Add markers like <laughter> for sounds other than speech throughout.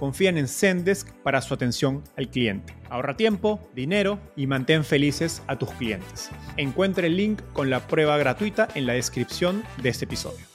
confían en Zendesk para su atención al cliente. Ahorra tiempo, dinero y mantén felices a tus clientes. Encuentre el link con la prueba gratuita en la descripción de este episodio.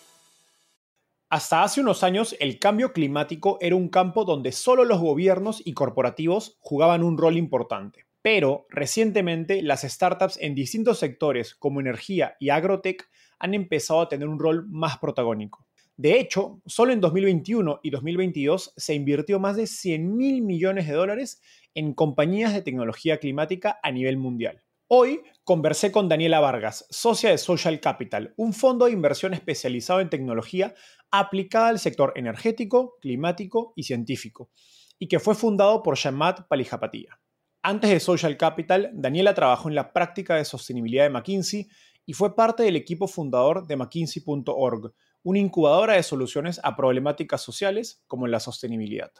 Hasta hace unos años el cambio climático era un campo donde solo los gobiernos y corporativos jugaban un rol importante. Pero recientemente las startups en distintos sectores como energía y agrotech han empezado a tener un rol más protagónico. De hecho, solo en 2021 y 2022 se invirtió más de 100 mil millones de dólares en compañías de tecnología climática a nivel mundial. Hoy conversé con Daniela Vargas, socia de Social Capital, un fondo de inversión especializado en tecnología aplicada al sector energético, climático y científico, y que fue fundado por Shamat Palijapatía. Antes de Social Capital, Daniela trabajó en la práctica de sostenibilidad de McKinsey y fue parte del equipo fundador de McKinsey.org, una incubadora de soluciones a problemáticas sociales como la sostenibilidad.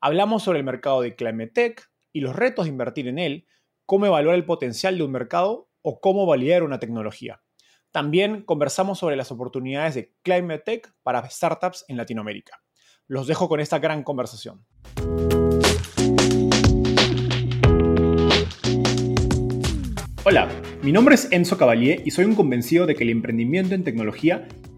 Hablamos sobre el mercado de Climate Tech y los retos de invertir en él, cómo evaluar el potencial de un mercado o cómo validar una tecnología. También conversamos sobre las oportunidades de Climate Tech para startups en Latinoamérica. Los dejo con esta gran conversación. Hola, mi nombre es Enzo Cavalier y soy un convencido de que el emprendimiento en tecnología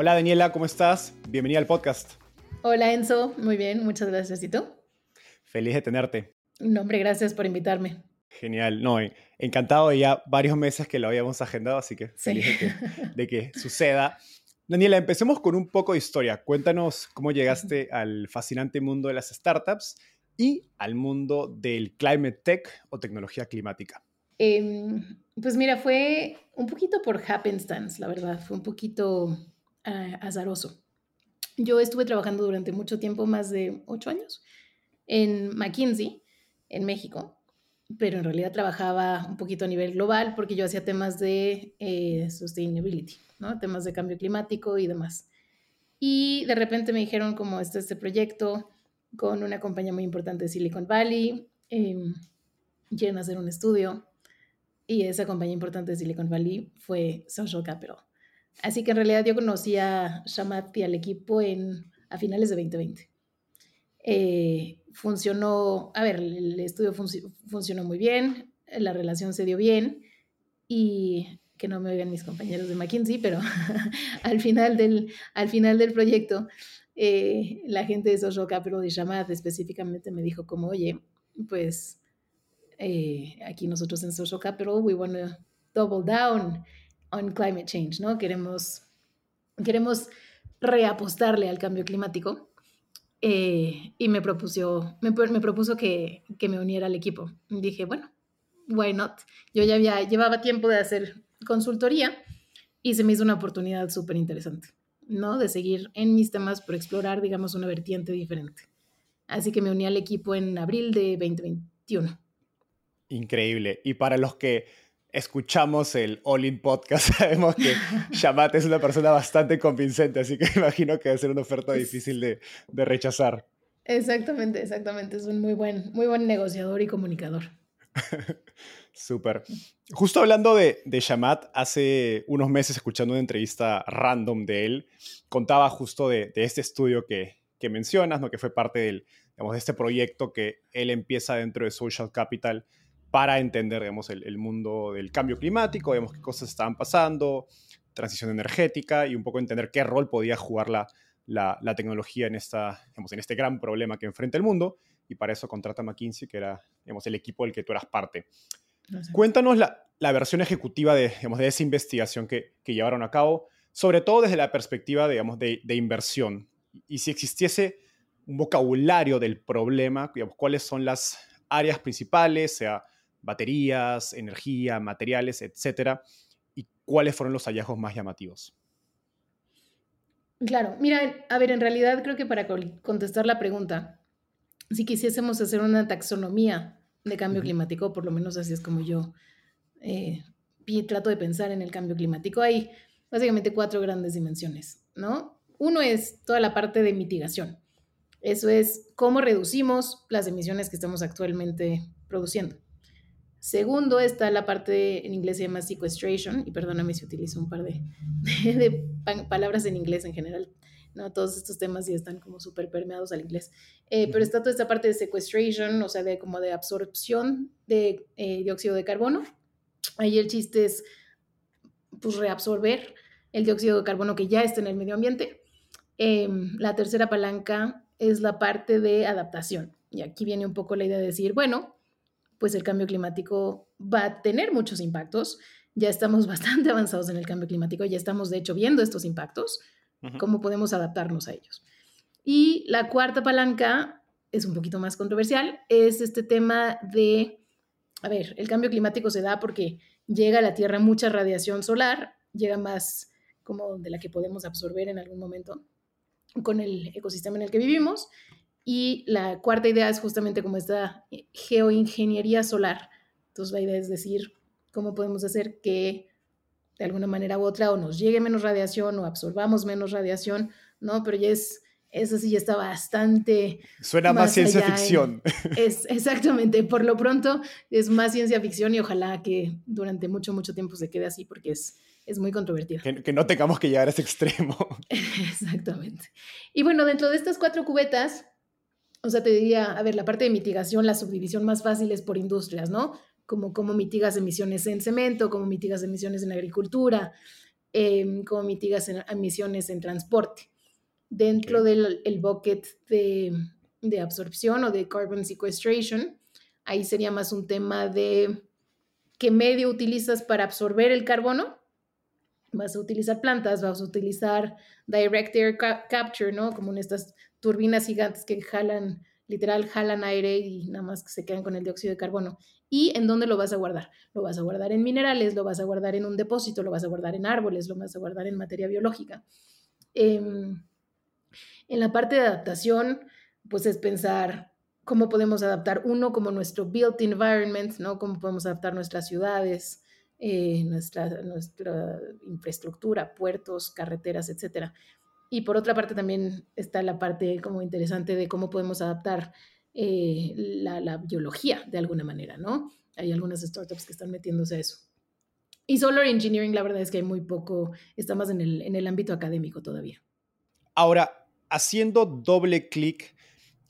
Hola Daniela, ¿cómo estás? Bienvenida al podcast. Hola Enzo, muy bien, muchas gracias. ¿Y tú? Feliz de tenerte. No, hombre, gracias por invitarme. Genial, no, encantado ya varios meses que lo habíamos agendado, así que feliz <laughs> de, que, suceda. Daniela, empecemos con un poco de historia. Cuéntanos cómo llegaste al fascinante mundo de las startups y al mundo del climate tech o tecnología climática. Em, pues mira, fue un poquito por happenstance, la verdad. Fue un poquito uh, azaroso. Yo estuve trabajando durante mucho tiempo, más de ocho años, en McKinsey, en México, pero en realidad trabajaba un poquito a nivel global porque yo hacía temas de eh, sustainability, ¿no? temas de cambio climático y demás. Y de repente me dijeron como está este proyecto con una compañía muy importante de Silicon Valley, eh, quieren hacer un estudio y esa compañía importante de Silicon Valley fue Social Capital. Así que en realidad yo conocí a Shamat y al equipo en, a finales de 2020. Eh, funcionó, a ver, el estudio funcionó muy bien, la relación se dio bien y que no me oigan mis compañeros de McKinsey, pero <laughs> al, final del, al final del proyecto, eh, la gente de Social Capital de Shamat específicamente me dijo como, oye, pues eh, aquí nosotros en Social Capital, we want to double down on climate change, ¿no? Queremos, queremos reapostarle al cambio climático. Eh, y me propuso, me, me propuso que, que, me uniera al equipo. Dije, bueno, why not? Yo ya había, llevaba tiempo de hacer consultoría y se me hizo una oportunidad súper interesante, ¿no? De seguir en mis temas, pero explorar, digamos, una vertiente diferente. Así que me uní al equipo en abril de 2021. Increíble. Y para los que escuchamos el All In Podcast, <laughs> sabemos que Shamat es una persona bastante convincente, así que <laughs> imagino que va a ser una oferta difícil de, de rechazar. Exactamente, exactamente. Es un muy buen, muy buen negociador y comunicador. <laughs> Súper. Justo hablando de, de Shamat, hace unos meses escuchando una entrevista random de él, contaba justo de, de este estudio que, que, mencionas, ¿no? que fue parte del, digamos, de este proyecto que él empieza dentro de Social Capital para entender digamos, el, el mundo del cambio climático, digamos, qué cosas estaban pasando, transición energética y un poco entender qué rol podía jugar la, la, la tecnología en, esta, digamos, en este gran problema que enfrenta el mundo. Y para eso contrata a McKinsey, que era digamos, el equipo del que tú eras parte. No sé. Cuéntanos la, la, versión ejecutiva de, digamos, de esa investigación que, que, llevaron a cabo, sobre todo desde la perspectiva digamos, de, de inversión. Y si existiese un vocabulario del problema, digamos, cuáles son las áreas principales, sea baterías, energía, materiales, etcétera, y cuáles fueron los hallazgos más llamativos. Claro, mira, a ver, en realidad creo que para contestar la pregunta, si quisiésemos hacer una taxonomía de cambio uh -huh. climático, por lo menos así es como yo eh, trato de pensar en el cambio climático, hay básicamente cuatro grandes dimensiones, ¿no? Uno es toda la parte de mitigación. Eso es cómo reducimos las emisiones que estamos actualmente produciendo. Segundo está la parte, en inglés se llama sequestration, y perdóname si utilizo un par de, de, de palabras en inglés en general, ¿no? Todos estos temas ya están como súper permeados al inglés. Eh, pero está toda esta parte de sequestration, o sea, de como de absorción de eh, dióxido de carbono. Ahí el chiste es, pues, reabsorber el dióxido de carbono que ya está en el medio ambiente. Eh, la tercera palanca es la parte de adaptación. Y aquí viene un poco la idea de decir, bueno, pues el cambio climático va a tener muchos impactos. Ya estamos <laughs> bastante avanzados en el cambio climático, ya estamos de hecho viendo estos impactos, uh -huh. cómo podemos adaptarnos a ellos. Y la cuarta palanca es un poquito más controversial, es este tema de, a ver, el cambio climático se da porque llega a la Tierra mucha radiación solar, llega más como de la que podemos absorber en algún momento con el ecosistema en el que vivimos y la cuarta idea es justamente como esta geoingeniería solar. Entonces la idea es decir, cómo podemos hacer que de alguna manera u otra o nos llegue menos radiación o absorbamos menos radiación, ¿no? Pero ya es, eso sí ya está bastante... Suena más, más ciencia ficción. En, <laughs> es, exactamente, por lo pronto es más ciencia ficción y ojalá que durante mucho, mucho tiempo se quede así porque es, es muy controvertido. Que, que, no tengamos que llegar a ese extremo. <laughs> Exactamente. Y bueno, dentro de estas cuatro cubetas, o sea, te diría, a ver, la parte de mitigación, la subdivisión más fácil es por industrias, ¿no? Como cómo mitigas emisiones en cemento, cómo mitigas emisiones en agricultura, eh, cómo mitigas en, emisiones en transporte. Dentro del el bucket de, de, absorción o de carbon sequestration, ahí sería más un tema de qué medio utilizas para absorber el carbono. Vas a utilizar plantas, vas a utilizar direct air ca capture, ¿no? Como en estas turbinas gigantes que jalan, literal, jalan aire y nada más que se quedan con el dióxido de carbono. ¿Y en dónde lo vas a guardar? Lo vas a guardar en minerales, lo vas a guardar en un depósito, lo vas a guardar en árboles, lo vas a guardar en materia biológica. Eh, en la parte de adaptación, pues es pensar cómo podemos adaptar uno como nuestro built environment, ¿no? Cómo podemos adaptar nuestras ciudades, eh, nuestra, nuestra infraestructura, puertos, carreteras, etcétera. Y por otra parte también está la parte como interesante de cómo podemos adaptar eh, la, la, biología de alguna manera, ¿no? Hay algunas startups que están metiéndose a eso. Y Solar Engineering, la verdad es que hay muy poco, está más en el, en el ámbito académico todavía. Ahora, haciendo doble clic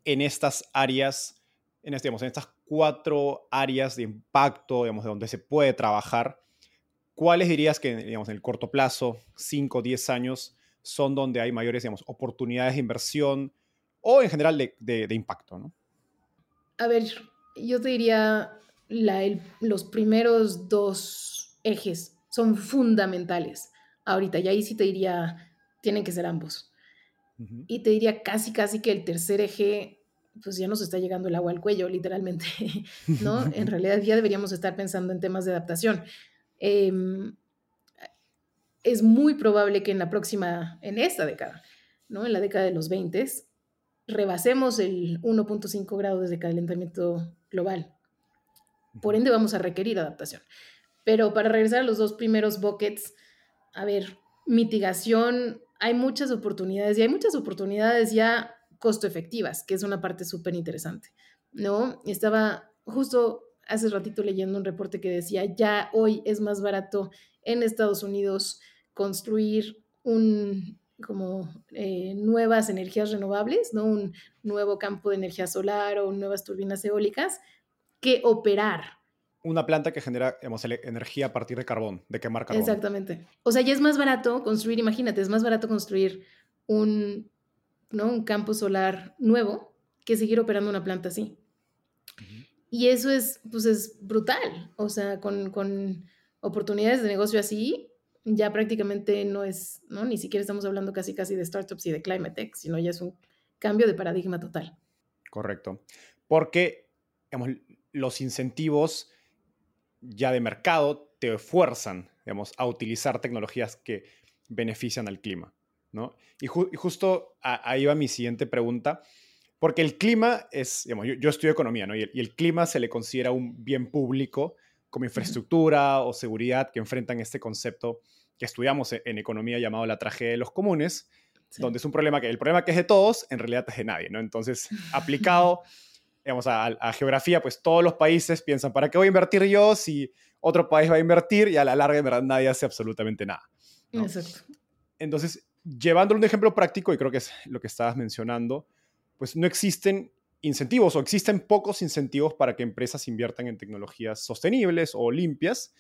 en estas áreas, en, este, digamos, en estas cuatro áreas de impacto, digamos, de donde se puede trabajar, ¿cuáles dirías que, digamos, en el corto plazo, 5, 10 años, son donde hay mayores digamos, oportunidades de inversión o en general de, de, de impacto, ¿no? A ver, yo te diría, la, el, los primeros dos ejes son fundamentales ahorita, y ahí sí te diría, tienen que ser ambos. Uh -huh. Y te diría casi, casi que el tercer eje, pues ya nos está llegando el agua al cuello, literalmente, <laughs> ¿no? en <laughs> realidad ya deberíamos estar pensando en temas de adaptación. Eh, es muy probable que en la próxima, en esta década, ¿no? en la década de los 20, rebasemos el 1.5 grados de calentamiento global. Por ende, vamos a requerir adaptación. Pero para regresar a los dos primeros buckets, a ver, mitigación, hay muchas oportunidades y hay muchas oportunidades ya costo efectivas, que es una parte súper interesante, ¿no? Estaba justo hace ratito leyendo un reporte que decía, ya hoy es más barato en Estados Unidos construir un como eh, nuevas energías renovables, ¿no? Un nuevo campo de energía solar o nuevas turbinas eólicas, que operar. Una planta que genera energía a partir de carbón, de quemar carbón. Exactamente. O sea, ya es más barato construir, imagínate, es más barato construir un, ¿no? un campo solar nuevo que seguir operando una planta así. Y eso es, pues es brutal. O sea, con, con oportunidades de negocio así, ya prácticamente no es, ¿no? Ni siquiera estamos hablando casi casi de startups y de climate tech, sino ya es un cambio de paradigma total. Correcto. Porque, digamos, los incentivos ya de mercado te fuerzan, digamos, a utilizar tecnologías que benefician al clima, ¿no? Y, justo ahí va mi siguiente pregunta, porque el clima es, digamos, yo, estudio economía, ¿no? Y el, y el, clima se le considera un bien público como infraestructura o seguridad que enfrentan este concepto que estudiamos e-, en economía llamado la tragedia de los comunes, donde es un problema que el problema que es de todos, en realidad es de nadie, ¿no? Entonces, <laughs> aplicado, digamos, a, geografía, pues todos los países piensan, ¿para qué voy a invertir yo si otro país va a invertir? Y a la larga, en verdad, nadie hace absolutamente nada. Exacto. Entonces, llevándolo un ejemplo práctico, y creo que es lo que estabas mencionando, pues no existen incentivos o existen pocos incentivos para que empresas inviertan en tecnologías sostenibles o limpias,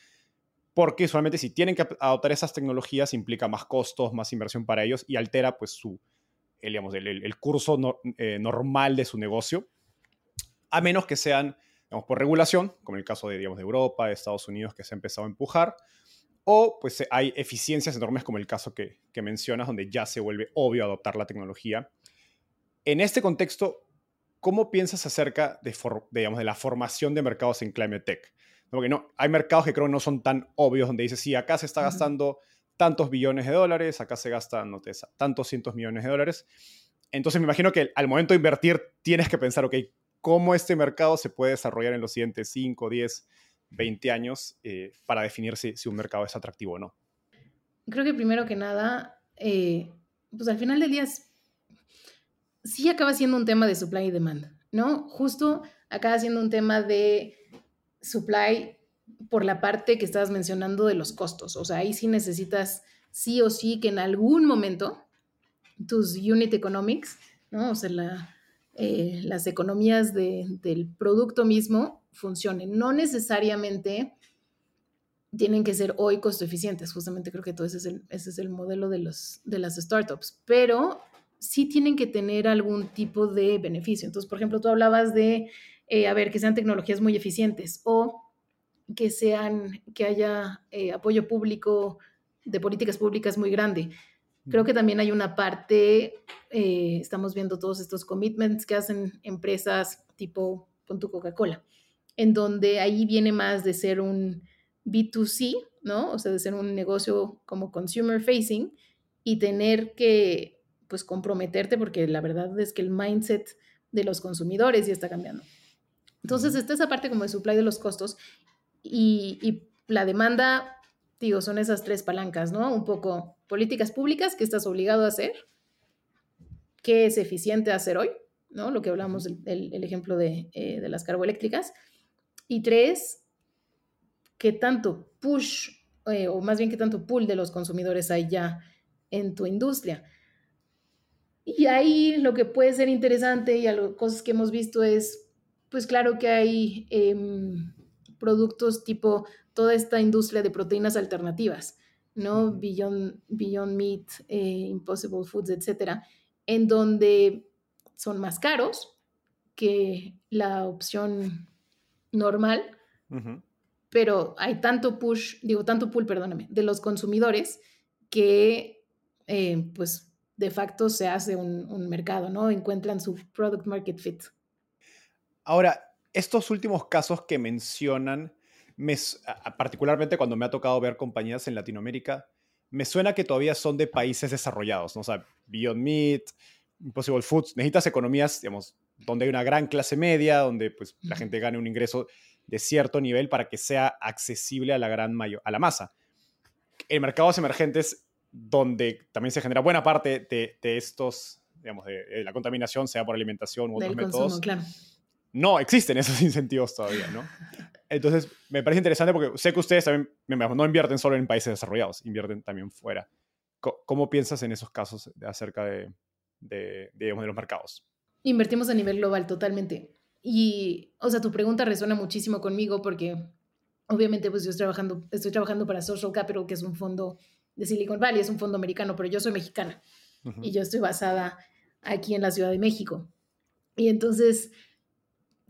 porque solamente si tienen que adoptar esas tecnologías implica más costos, más inversión para ellos y altera pues su, el, digamos, el, curso eh, normal de su negocio, a menos que sean digamos, por regulación, como el caso de, digamos, de Europa, de Estados Unidos, que se ha empezado a empujar, o pues hay eficiencias enormes como el caso que mencionas, donde ya se vuelve obvio adoptar la tecnología. En este contexto, ¿cómo piensas acerca de, digamos, de la formación de mercados en Climate Tech? Porque no, hay mercados que creo que no son tan obvios, donde dices, sí, acá se está gastando tantos billones de dólares, acá se gastan no tantos cientos millones de dólares. Entonces me imagino que al momento de invertir tienes que pensar, ok, ¿cómo este mercado se puede desarrollar en los siguientes 5, 10, 20 años eh, para definir si, un mercado es atractivo o no? Creo que primero que nada, eh, pues al final del día sí acaba siendo un tema de supply y demand, ¿no? Justo acaba siendo un tema de supply por la parte que estabas mencionando de los costos. O sea, ahí sí necesitas sí o sí que en algún momento tus unit economics, ¿no? O sea, eh, las economías del producto mismo funcionen. No necesariamente tienen que ser hoy costo eficientes. Justamente creo que todo ese es el, modelo de las startups. Pero sí tienen que tener algún tipo de beneficio. Entonces, por ejemplo, tú hablabas de eh, a ver, que sean tecnologías muy eficientes o que sean, que haya eh, apoyo público de políticas públicas muy grande. Creo que también hay una parte, eh, estamos viendo todos estos commitments que hacen empresas tipo con tu Coca-Cola, en donde ahí viene más de ser un B2C, ¿no? O sea, de ser un negocio como consumer facing y tener que, pues, comprometerte porque la verdad es que el mindset de los consumidores ya está cambiando. Entonces, está esa parte como de supply de los costos y, la demanda, digo, son esas tres palancas, ¿no? Un poco políticas públicas que estás obligado a hacer, qué es eficiente hacer hoy, ¿no? Lo que hablamos del el ejemplo de, eh, de, las carboeléctricas. Y tres, qué tanto push, eh, o más bien qué tanto pull de los consumidores hay ya en tu industria. Y ahí lo que puede ser interesante y algo, cosas que hemos visto es pues claro que hay em, productos tipo toda esta industria de proteínas alternativas, ¿no? Beyond, Beyond Meat, eh, Impossible Foods, etcétera, en donde son más caros que la opción normal, pero hay tanto push, digo, tanto pull, perdóname, de los consumidores que, eh, pues, de facto se hace un, un mercado, ¿no? Encuentran su product market fit. Ahora, estos últimos casos que mencionan, particularmente cuando me ha tocado ver compañías en Latinoamérica, me suena que todavía son de países desarrollados, ¿no? O sea, Beyond Meat, Impossible Foods, necesitas economías, digamos, donde hay una gran clase media, donde pues la gente gane un ingreso de cierto nivel para que sea accesible a la gran mayor, a la masa. En mercados emergentes, donde también se genera buena parte de, estos, digamos, de, la contaminación, sea por alimentación u otros métodos, no existen esos <laughs> incentivos todavía, ¿no? Entonces, me parece interesante porque sé que ustedes también no invierten solo en países desarrollados, invierten también fuera. ¿Cómo, piensas en esos casos acerca de, de, de los mercados? Invertimos a nivel global totalmente. Y, o sea, tu pregunta resuena muchísimo conmigo porque obviamente pues yo estoy trabajando, estoy trabajando para Social Capital, que es un fondo de Silicon Valley, es un fondo americano, pero yo soy mexicana y yo estoy basada aquí en la Ciudad de México. Y entonces,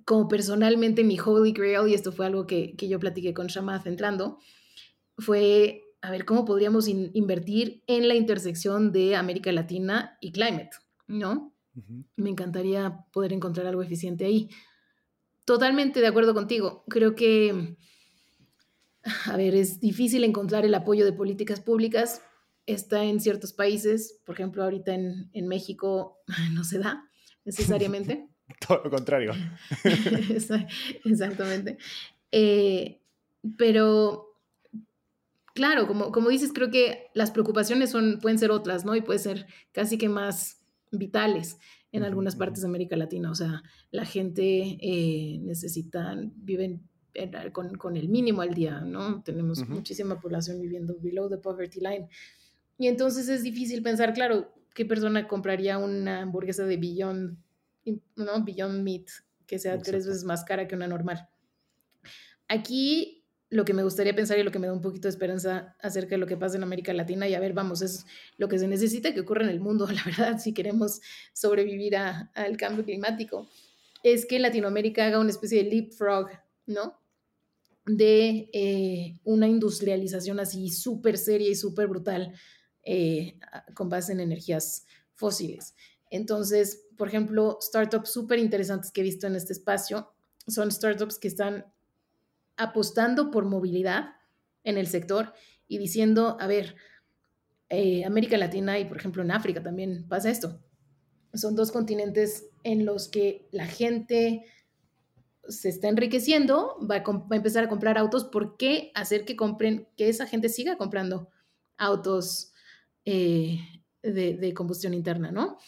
como personalmente mi holy grail, y esto fue algo que, que yo platiqué con Shamath entrando, fue a ver cómo podríamos invertir en la intersección de América Latina y climate, ¿no? Me encantaría poder encontrar algo eficiente ahí. Totalmente de acuerdo contigo. Creo que, a ver, es difícil encontrar el apoyo de políticas públicas. Está en ciertos países, por ejemplo, ahorita en, México <laughs> no se da necesariamente. <laughs> Todo lo contrario. <laughs> Exactamente. Eh, pero, claro, como, como dices, creo que las preocupaciones son, pueden ser otras, ¿no? Y puede ser casi que más vitales en algunas partes de América Latina. O sea, la gente eh, necesita, viven con, con, el mínimo al día, ¿no? Tenemos muchísima población viviendo below the poverty line. Y entonces es difícil pensar, claro, ¿qué persona compraría una hamburguesa de Beyond, ¿no? Beyond Meat que sea tres veces más cara que una normal? Aquí lo que me gustaría pensar y lo que me da un poquito de esperanza acerca de lo que pasa en América Latina. Y a ver, vamos, es lo que se necesita que ocurra en el mundo, <laughs> la verdad, si queremos sobrevivir al cambio climático, es que Latinoamérica haga una especie de leapfrog, ¿no? De eh, una industrialización así súper seria y súper brutal eh, con base en energías fósiles. Entonces, por ejemplo, startups súper interesantes que he visto en este espacio son startups que están apostando por movilidad en el sector y diciendo, a ver, eh, América Latina y por ejemplo en África también pasa esto. Son dos continentes en los que la gente se está enriqueciendo, va a, empezar a comprar autos. ¿Por qué hacer que compren, que esa gente siga comprando autos eh, de, combustión interna, no?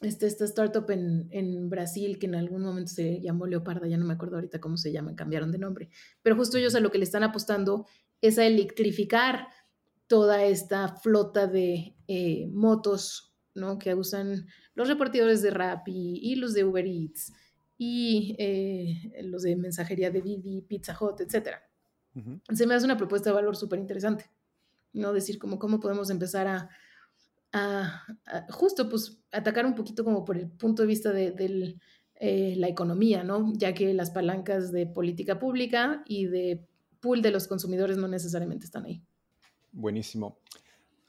este, esta startup en, Brasil que en algún momento se llamó Leoparda, ya no me acuerdo ahorita cómo se llama, cambiaron de nombre, pero justo ellos a lo que le están apostando es a electrificar toda esta flota de eh, motos, ¿no? Que usan los repartidores de Rappi y los de Uber Eats y eh, los de mensajería de Didi, Pizza Hut, etc. Se me hace una propuesta de valor súper interesante, ¿no? Decir como cómo podemos empezar a a, justo pues atacar un poquito como por el punto de vista de, eh, la economía, ¿no? Ya que las palancas de política pública y de pool de los consumidores no necesariamente están ahí. Buenísimo.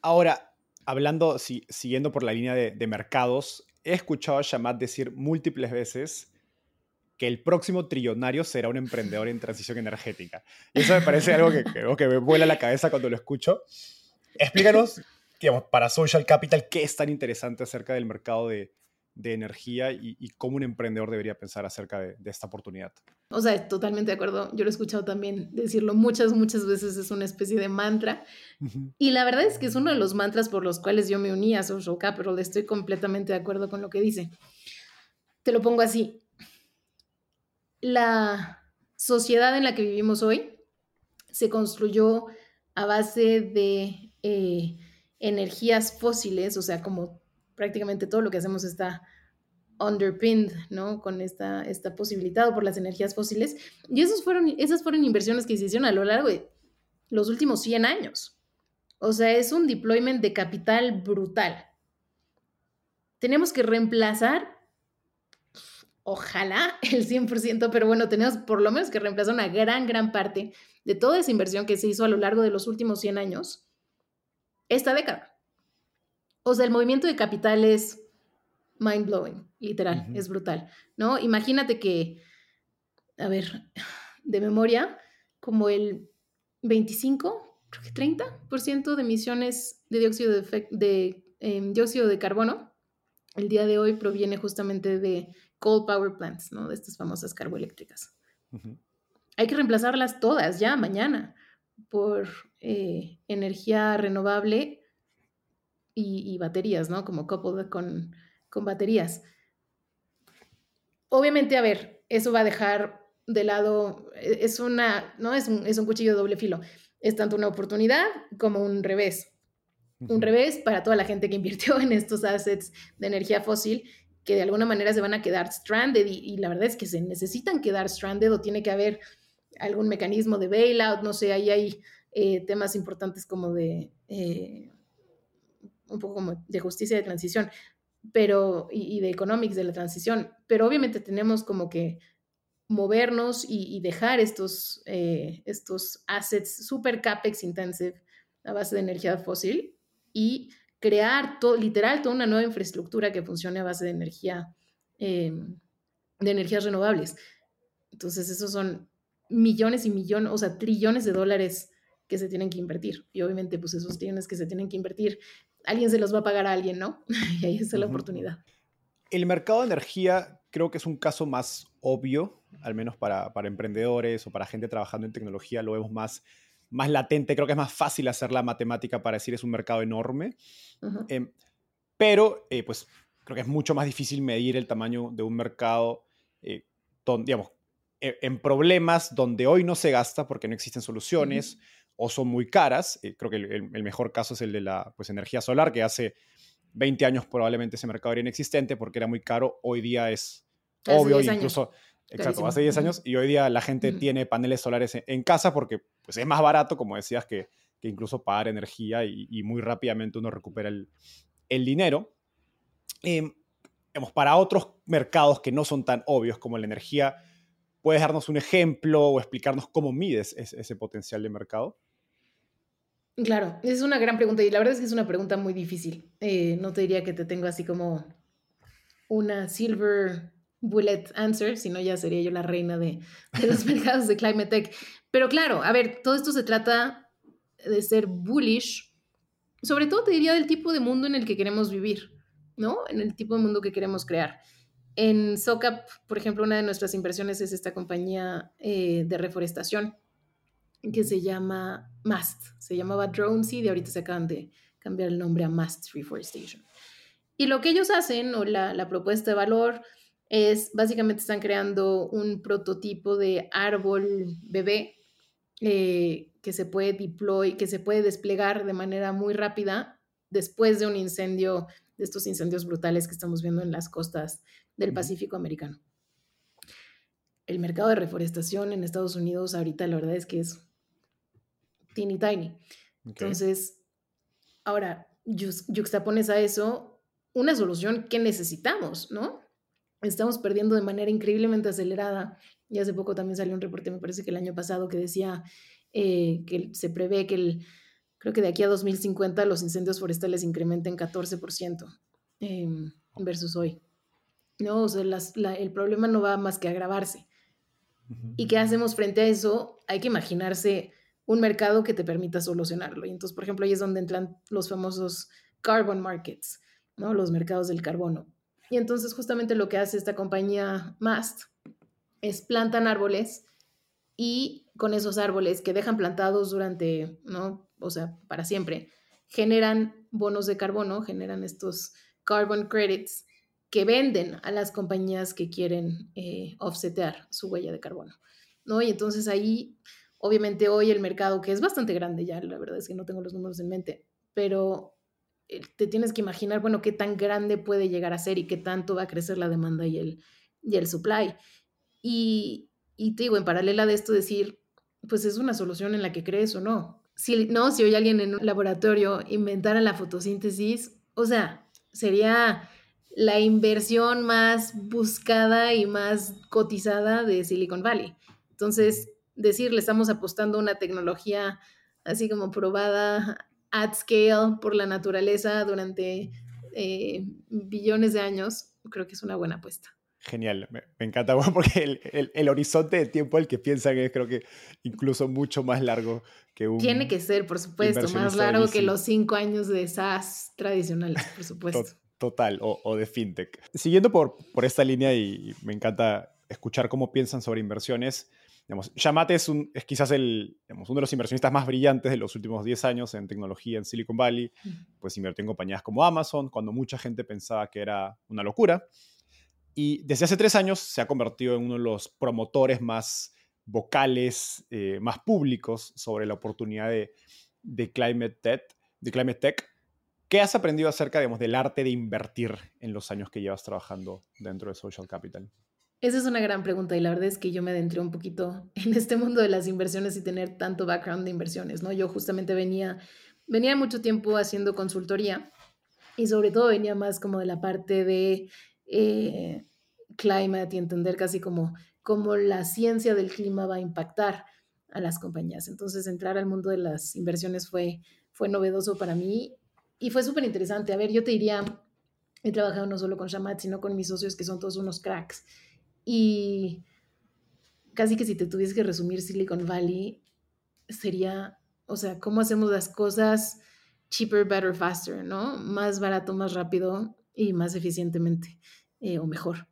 Ahora, hablando, siguiendo por la línea de, mercados, he escuchado a Shamat decir múltiples veces que el próximo trillonario será un emprendedor en transición energética. Eso me parece algo que, que me vuela la cabeza cuando lo escucho. Explícanos digamos, para Social Capital, ¿qué es tan interesante acerca del mercado de, energía y, cómo un emprendedor debería pensar acerca de, esta oportunidad? O sea, totalmente de acuerdo. Yo lo he escuchado también decirlo muchas, muchas veces. Es una especie de mantra. Y la verdad es que es uno de los mantras por los cuales yo me uní a Social Capital. Estoy completamente de acuerdo con lo que dice. Te lo pongo así. La sociedad en la que vivimos hoy se construyó a base de eh, energías fósiles, o sea, como prácticamente todo lo que hacemos está underpinned, ¿no? Con esta, esta posibilidad por las energías fósiles. Y esos fueron, esas fueron inversiones que se hicieron a lo largo de los últimos 100 años. O sea, es un deployment de capital brutal. Tenemos que reemplazar, ojalá <laughs> el 100%, pero bueno, tenemos por lo menos que reemplazar una gran, gran parte de toda esa inversión que se hizo a lo largo de los últimos 100 años esta década. O sea, el movimiento de capital es mind blowing, literal, es brutal, ¿no? Imagínate que, a ver, de memoria, como el 25, creo que 30% de emisiones de dióxido de, de em, dióxido de carbono el día de hoy proviene justamente de coal power plants, ¿no? De estas famosas carboeléctricas. Hay que reemplazarlas todas ya mañana por eh, energía renovable y, baterías, ¿no? Como coupled con, con baterías. Obviamente, a ver, eso va a dejar de lado, e, es una, ¿no? Es un, es un cuchillo de doble filo. Es tanto una oportunidad como un revés. Un revés para toda la gente que invirtió <laughs> en estos assets de energía fósil que de alguna manera se van a quedar stranded y, la verdad es que se necesitan quedar stranded o tiene que haber algún mecanismo de bailout, no sé, ahí hay eh, temas importantes como de eh, un poco de justicia de transición, pero y, de economics de la transición, pero obviamente tenemos como que movernos y, dejar estos, eh, estos assets super capex intensive a base de energía fósil y crear todo, literal toda una nueva infraestructura que funcione a base de energía, em, de energías renovables. Entonces, esos son millones y millones, o sea, trillones de dólares que se tienen que invertir. Y obviamente, pues esos trillones que se tienen que invertir, alguien se los va a pagar a alguien, ¿no? <laughs> y ahí está la oportunidad. El mercado de energía creo que es un caso más obvio, al menos para, para emprendedores o para gente trabajando en tecnología, lo vemos más más latente, creo que es más fácil hacer la matemática para decir es un mercado enorme. Em, pero, eh, pues, creo que es mucho más difícil medir el tamaño de un mercado, eh, digamos, e, en problemas donde hoy no se gasta porque no existen soluciones o son muy caras. Eh, creo que el, mejor caso es el de la pues, energía solar, que hace 20 años probablemente ese mercado era inexistente porque era muy caro. Hoy día es obvio, incluso Exacto, hace 10 años y hoy día la gente tiene paneles solares en, casa porque pues, es más barato, como decías, que, que incluso pagar energía y, muy rápidamente uno recupera el, el dinero. Eh, para otros mercados que no son tan obvios como la energía, ¿puedes darnos un ejemplo o explicarnos cómo mides ese, potencial de mercado? Claro, es una gran pregunta y la verdad es que es una pregunta muy difícil. Eh, no te diría que te tengo así como una silver bullet answer, si no ya sería yo la reina de, los <laughs> mercados de climate tech. Pero claro, a ver, todo esto se trata de ser bullish, sobre todo te diría del tipo de mundo en el que queremos vivir, ¿no? En el tipo de mundo que queremos crear. En SOCAP, por ejemplo, una de nuestras inversiones es esta compañía eh, de reforestación que se llama MAST. Se llamaba Drone Seed y ahorita se acaban de cambiar el nombre a MAST Reforestation. Y lo que ellos hacen, o la, la propuesta de valor, es básicamente están creando un prototipo de árbol bebé eh, que se puede deploy, que se puede desplegar de manera muy rápida después de un incendio, de estos incendios brutales que estamos viendo en las costas del Pacífico americano. El mercado de reforestación en Estados Unidos ahorita la verdad es que es teeny tiny. Entonces, ahora, juxtapones a eso una solución que necesitamos, ¿no? Estamos perdiendo de manera increíblemente acelerada. Y hace poco también salió un reporte, me parece que el año pasado, que decía eh, que se prevé que el, creo que de aquí a 2050 los incendios forestales incrementen 14% em, versus hoy. No, o sea, el problema no va más que agravarse. ¿Y qué hacemos frente a eso? Hay que imaginarse un mercado que te permita solucionarlo. Y entonces, por ejemplo, ahí es donde entran los famosos carbon markets, ¿no? Los mercados del carbono. Y entonces justamente lo que hace esta compañía Mast es plantan árboles y con esos árboles que dejan plantados durante, ¿no? O sea, para siempre, generan bonos de carbono, generan estos carbon credits que venden a las compañías que quieren eh, offsetear su huella de carbono, ¿no? Y entonces ahí, obviamente hoy el mercado, que es bastante grande ya, la verdad es que no tengo los números en mente, pero te tienes que imaginar, bueno, qué tan grande puede llegar a ser y qué tanto va a crecer la demanda y el, y el supply. Y, y te digo, en paralela de esto, decir, pues es una solución en la que crees o no. Si no, si hoy alguien en un laboratorio inventara la fotosíntesis, o sea, sería la inversión más buscada y más cotizada de Silicon Valley. Entonces, decir, le estamos apostando a una tecnología así como probada at scale por la naturaleza durante eh, billones de años, creo que es una buena apuesta. Genial, me, encanta <laughs> porque el, horizonte de tiempo al que piensan es creo que incluso mucho más largo que un... Tiene que ser, por supuesto, más largo que los cinco años de SaaS tradicionales, por supuesto. Total, o, de fintech. Siguiendo por, por esta línea y me encanta escuchar cómo piensan sobre inversiones, Digamos, Yamate es, un, es quizás el, uno de los inversionistas más brillantes de los últimos 10 años en tecnología en Silicon Valley. Pues invirtió en compañías como Amazon, cuando mucha gente pensaba que era una locura. Y desde hace tres años se ha convertido en uno de los promotores más vocales, eh, más públicos sobre la oportunidad de, de, climate tech, de Climate Tech. ¿Qué has aprendido acerca digamos, del arte de invertir en los años que llevas trabajando dentro de Social Capital? Esa es una gran pregunta y la verdad es que yo me adentré un poquito <laughs> en este mundo de las inversiones y tener tanto background de inversiones, ¿no? Yo justamente venía, venía mucho tiempo haciendo consultoría y sobre todo venía más como de la parte de eh, climate y entender casi como cómo la ciencia del clima va a impactar a las compañías. Entonces entrar al mundo de las inversiones fue, fue novedoso para mí y fue súper interesante. A ver, yo te diría, he trabajado no solo con Shamat, sino con mis socios que son todos unos cracks y casi que si te tuviese que resumir Silicon Valley, sería, o sea, cómo hacemos las cosas cheaper, better, faster, ¿no? Más barato, más rápido y más eficientemente eh, o mejor.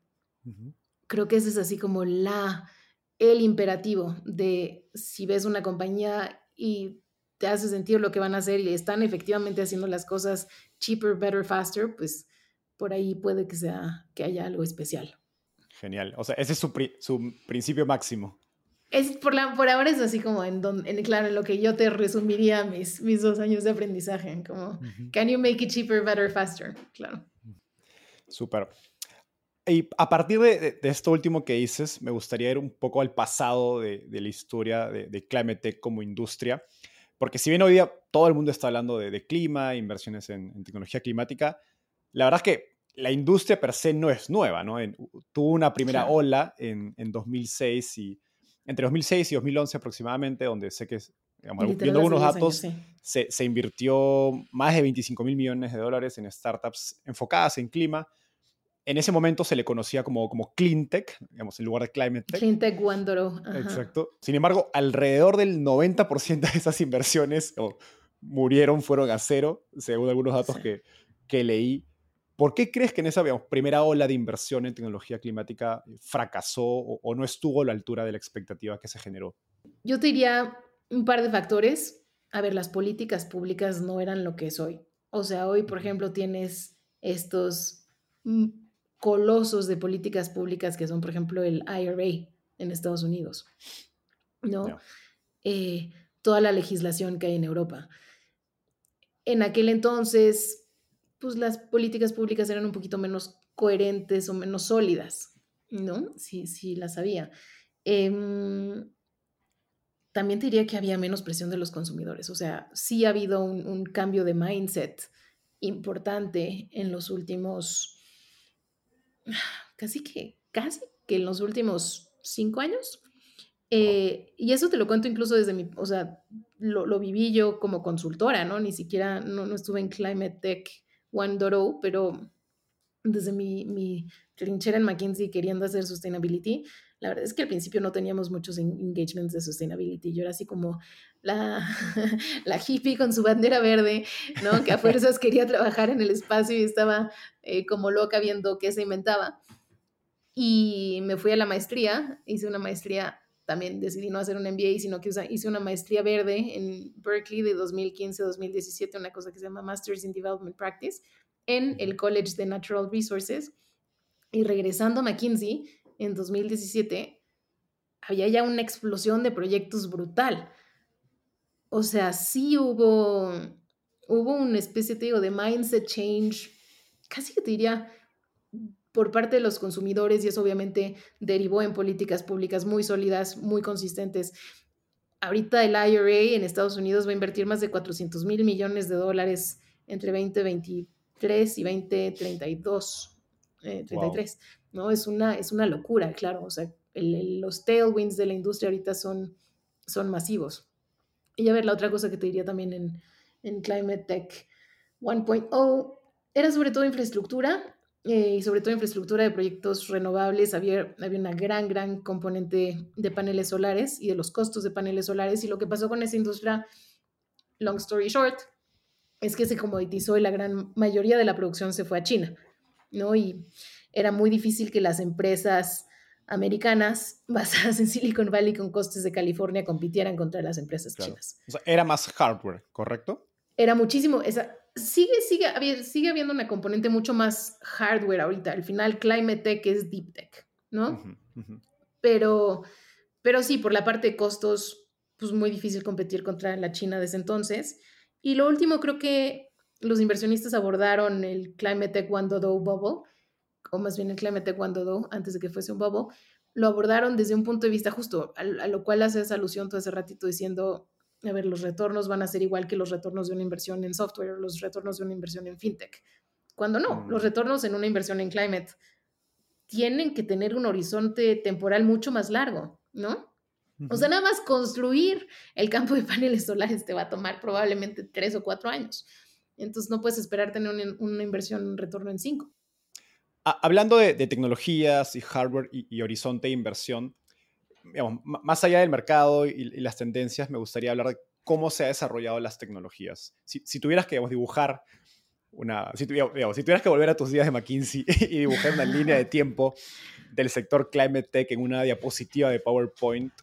Creo que ese es así como la, el imperativo de si ves una compañía y te hace sentido lo que van a hacer y están efectivamente haciendo las cosas cheaper, better, faster, pues por ahí puede que sea que haya algo especial. Genial. O sea, ese es su, su principio máximo. Es por, la, por ahora es así como en, en, claro, en lo que yo te resumiría mis, mis dos años de aprendizaje, como, can you make it cheaper, better, faster? Claro. Súper. Y a partir de, de, esto último que dices, me gustaría ir un poco al pasado de, de la historia de, de, Climate Tech como industria, porque si bien hoy día todo el mundo está hablando de, clima, inversiones en, en, tecnología climática, la verdad es que la industria per se no es nueva, ¿no? tuvo una primera ola en, en, 2006 y entre 2006 y 2011 aproximadamente, donde sé que, digamos, viendo algunos datos, se, se, invirtió más de 25 mil millones de dólares en startups enfocadas en clima. En ese momento se le conocía como, como Clean Tech, digamos, en lugar de Climate Tech. Clean Tech Wandoro. Exacto. Sin embargo, alrededor del 90% de esas inversiones murieron, fueron a cero, según algunos datos que, que leí. ¿Por qué crees que en esa primera ola de inversión en tecnología climática eh, fracasó o, no estuvo a la altura de la expectativa que se generó? Yo te diría un par de factores. A ver, las políticas públicas no eran lo que es hoy. O sea, hoy, por ejemplo, tienes estos mm, colosos de políticas públicas que son, por ejemplo, el IRA en Estados Unidos, ¿no? Eh, toda la legislación que hay en Europa. En aquel entonces, pues las políticas públicas eran un poquito menos coherentes o menos sólidas, ¿no? Sí, sí, las había. Em, también te diría que había menos presión de los consumidores, o sea, sí ha habido un, cambio de mindset importante en los últimos, casi que, casi que en los últimos cinco años. Eh, y eso te lo cuento incluso desde mi, o sea, lo, viví yo como consultora, ¿no? Ni siquiera, no, no estuve en Climate Tech Doro, pero desde mi, mi trinchera en McKinsey queriendo hacer sustainability, la verdad es que al principio no teníamos muchos engagements de sustainability. Yo era así como la, <laughs> la hippie con su bandera verde, ¿no? Que a fuerzas <laughs> quería trabajar en el espacio y estaba eh, como loca viendo qué se inventaba. Y me fui a la maestría, hice una maestría, también decidí no hacer un MBA, sino que hice una maestría verde en Berkeley de 2015-2017, una cosa que se llama Masters in Development Practice, en el College de Natural Resources. Y regresando a McKinsey en 2017, había ya una explosión de proyectos brutal. O sea, sí hubo, hubo una especie, te digo, de mindset change, casi que te diría, por parte de los consumidores y eso obviamente derivó en políticas públicas muy sólidas, muy consistentes. Ahorita el IRA en Estados Unidos va a invertir más de 400 mil millones de dólares entre 2023 y 2032. 33, eh, ¿no? Es una, es una locura, claro. O sea, los tailwinds de la industria ahorita son, son masivos. Y a ver, la otra cosa que te diría también en, en Climate Tech 1.0 era sobre todo infraestructura eh, y sobre todo infraestructura de proyectos renovables, había, había una gran, gran componente de paneles solares y de los costos de paneles solares. Y lo que pasó con esa industria, long story short, es que se comoditizó y la gran mayoría de la producción se fue a China, ¿no? Y era muy difícil que las empresas americanas <laughs> basadas en Silicon Valley con costes de California compitieran contra las empresas chinas. O sea, era más hardware, ¿correcto? Era muchísimo, esa, sigue, sigue, sigue habiendo una componente mucho más hardware ahorita. Al final, Climate Tech es Deep Tech, ¿no? Pero, pero sí, por la parte de costos, pues muy difícil competir contra la China desde entonces. Y lo último, creo que los inversionistas abordaron el Climate Tech 1.0 bubble, o más bien el Climate Tech 1.0 antes de que fuese un bubble, lo abordaron desde un punto de vista justo, a, a lo cual haces alusión todo ese ratito diciendo, a ver, los retornos van a ser igual que los retornos de una inversión en software o los retornos de una inversión en fintech. Cuando no, los mm. retornos en una inversión en climate tienen que tener un horizonte temporal mucho más largo, ¿no? O sea, nada más construir el campo de paneles solares te va a tomar probablemente tres o cuatro años. Entonces no puedes esperar tener una, inversión, un retorno en cinco. Hablando de, tecnologías y hardware y, horizonte de inversión, más allá del mercado y, las tendencias, me gustaría hablar de cómo se han desarrollado las tecnologías. Si, tuvieras que dibujar una, si, tuvieras que volver a tus días de McKinsey <laughs> y dibujar una línea de tiempo del sector climate tech en una diapositiva de PowerPoint,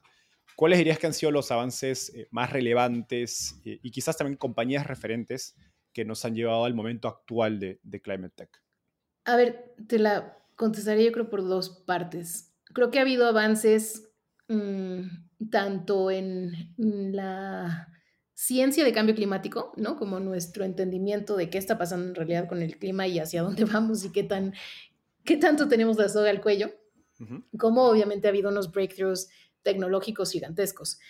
¿cuáles dirías que han sido los avances eh, más relevantes eh, y quizás también compañías referentes que nos han llevado al momento actual de, de climate tech? A ver, te la contestaría yo creo por dos partes. Creo que ha habido avances Mm, tanto en la ciencia de cambio climático, ¿no? Como nuestro entendimiento de qué está pasando en realidad con el clima y hacia dónde <laughs> vamos y qué, tan, qué tanto tenemos la soga al cuello, como obviamente ha habido unos breakthroughs tecnológicos gigantescos.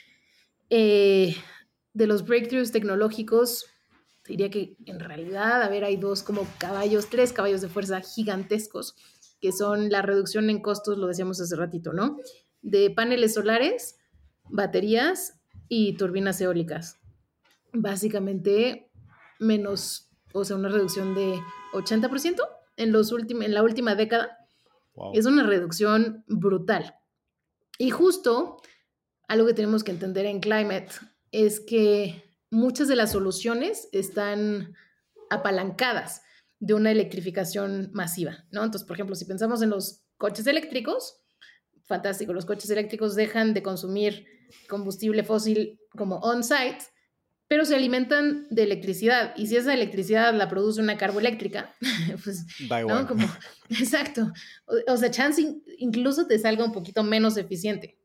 Eh, de los breakthroughs tecnológicos, diría que en realidad, a ver, hay dos como caballos, tres caballos de fuerza gigantescos, que son la reducción en costos, lo decíamos hace ratito, ¿no? De paneles solares, baterías y turbinas eólicas. Básicamente menos, o sea, una reducción de 80% en, los en la última década. Es una reducción brutal. Y justo algo que tenemos que entender en Climate es que muchas de las soluciones están apalancadas de una electrificación masiva, ¿no? Entonces, por ejemplo, si pensamos en los coches eléctricos, fantástico. Los coches eléctricos dejan de consumir combustible fósil como on-site, pero se alimentan de electricidad. Y si esa electricidad la produce una carboeléctrica, <laughs> pues, da igual. <laughs> exacto. O, sea, chance incluso te salga un poquito menos eficiente.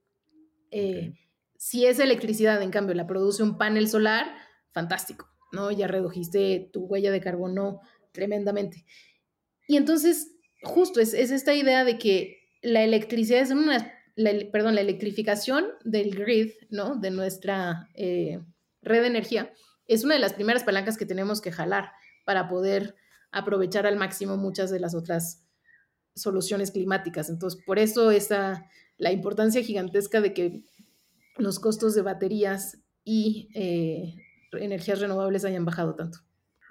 Eh, si esa electricidad, en cambio, la produce un panel solar, fantástico, ¿no? Ya redujiste tu huella de carbono tremendamente. Y entonces, justo es, es esta idea de que la electricidad es una, perdón, la electrificación del grid, ¿no? De nuestra eh, red de energía, es una de las primeras palancas que tenemos que jalar para poder aprovechar al máximo muchas de las otras soluciones climáticas. Entonces, por eso esa, la importancia gigantesca de que los costos de baterías y eh, energías renovables hayan bajado tanto.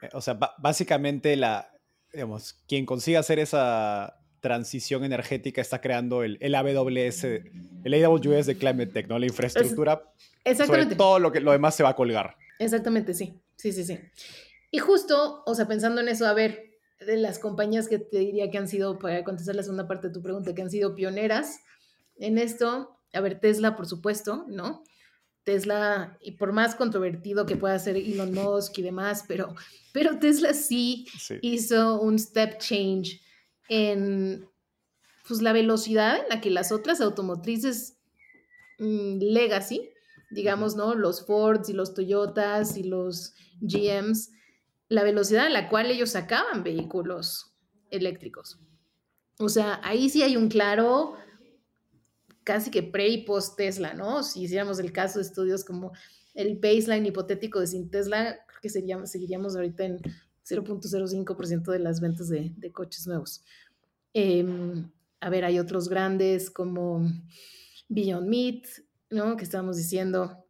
Eh, o sea, básicamente la, digamos, quien consiga hacer esa transición energética está creando el, el AWS, el AWS de Climate Tech, ¿no? La infraestructura. Exactamente. Sobre todo lo, que, lo demás se va a colgar. Exactamente, sí. Sí, sí, sí. Y justo, o sea, pensando en eso, a ver, de las compañías que te diría que han sido, para contestar la segunda parte de tu pregunta, que han sido pioneras en esto, a ver, Tesla, por supuesto, ¿no? Tesla, y por más controvertido que pueda ser Elon Musk y demás, pero, pero Tesla sí, sí. hizo un step change en pues, la velocidad en la que las otras automotrices mm, legacy, digamos, ¿no? Los Fords y los Toyotas y los GMs, la velocidad en la cual ellos sacaban vehículos eléctricos. O sea, ahí sí hay un claro, casi que pre y post Tesla, ¿no? Si hiciéramos el caso de estudios como el baseline hipotético de sin Tesla, creo que seguiríamos ahorita en 0.05% de las ventas de, coches nuevos. Em, a ver, hay otros grandes como Beyond Meat, ¿no? Que estábamos diciendo.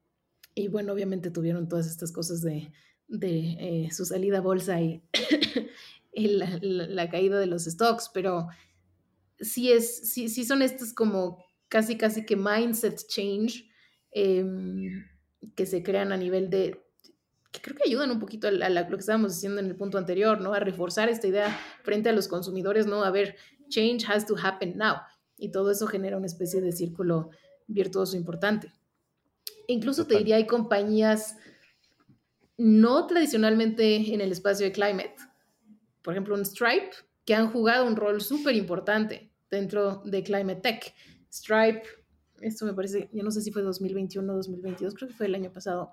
Y bueno, obviamente tuvieron todas estas cosas de, de eh, su salida a bolsa y, <coughs> la, caída de los stocks, pero sí, es, sí, sí son estos como casi, casi que mindset change em, que se crean a nivel de que creo que ayudan un poquito a, lo que estábamos diciendo en el punto anterior, ¿no? A reforzar esta idea frente a los consumidores, ¿no? A ver, change has to happen now. Y todo eso genera una especie de círculo virtuoso importante. Incluso te diría, hay compañías no tradicionalmente en el espacio de climate, por ejemplo, un Stripe, que han jugado un rol súper importante dentro de Climate Tech. Stripe, esto me parece, yo no sé si fue 2021 o 2022, creo que fue el año pasado,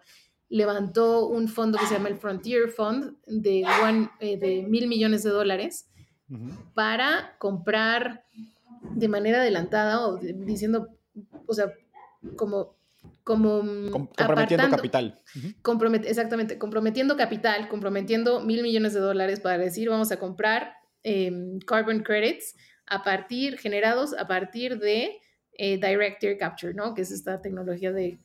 levantó un fondo que se llama el Frontier Fund de, eh, de mil millones de dólares para comprar de manera adelantada o diciendo, o sea, como como comprometiendo capital. exactamente, comprometiendo capital, comprometiendo mil millones de dólares para decir vamos a comprar em, carbon credits a partir, generados a partir de eh, Direct Air Capture, ¿no? Que es esta tecnología de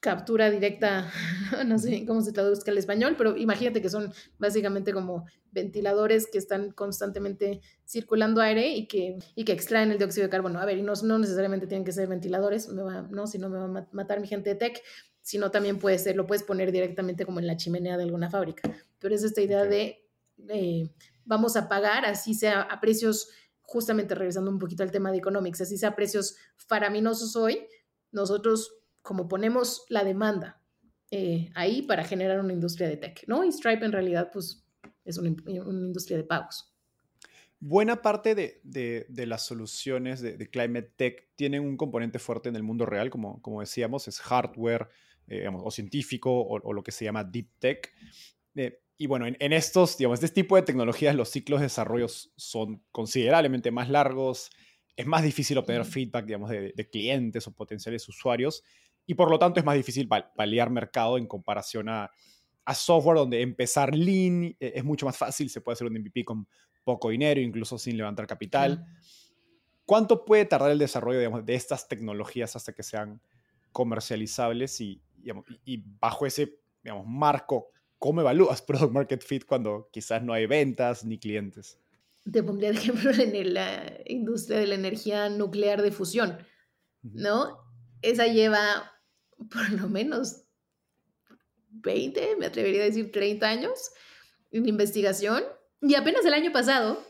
captura directa, <laughs> no sé cómo se traduzca al español, pero imagínate que son básicamente como ventiladores que están constantemente circulando aire y que, y que extraen el dióxido de carbono. A ver, y no, no necesariamente tienen que ser ventiladores, no, si no me va a matar mi gente de tech, sino también puede ser, lo puedes poner directamente como en la chimenea de alguna fábrica. Pero es esta idea de vamos a pagar, así sea a precios, justamente regresando un poquito al tema de economics, así sea a precios faraminosos hoy, nosotros como ponemos la demanda eh, ahí para generar una industria de tech, ¿no? Y Stripe en realidad, pues, es una, industria de pagos. Buena parte de, las soluciones de, Climate Tech tienen un componente fuerte en el mundo real, como, como decíamos, es hardware eh, o científico o, lo que se llama deep tech. Eh, y bueno, en, estos, digamos, este tipo de tecnologías, los ciclos de desarrollo son considerablemente más largos, es más difícil obtener feedback, digamos, de, de, clientes o potenciales usuarios y por lo tanto es más difícil paliar mercado en comparación a, software donde empezar lean eh, es mucho más fácil, se puede hacer un MVP con poco dinero, incluso sin levantar capital. ¿Cuánto puede tardar el desarrollo de estas tecnologías hasta que sean comercializables y, y bajo ese digamos, marco, cómo evalúas <laughs> Product Market Fit cuando quizás no hay ventas ni clientes? Te pondría de ejemplo en la industria de la energía nuclear de fusión, ¿no? Esa lleva por lo menos 20, me atrevería a decir 30 años en investigación. Y apenas el año pasado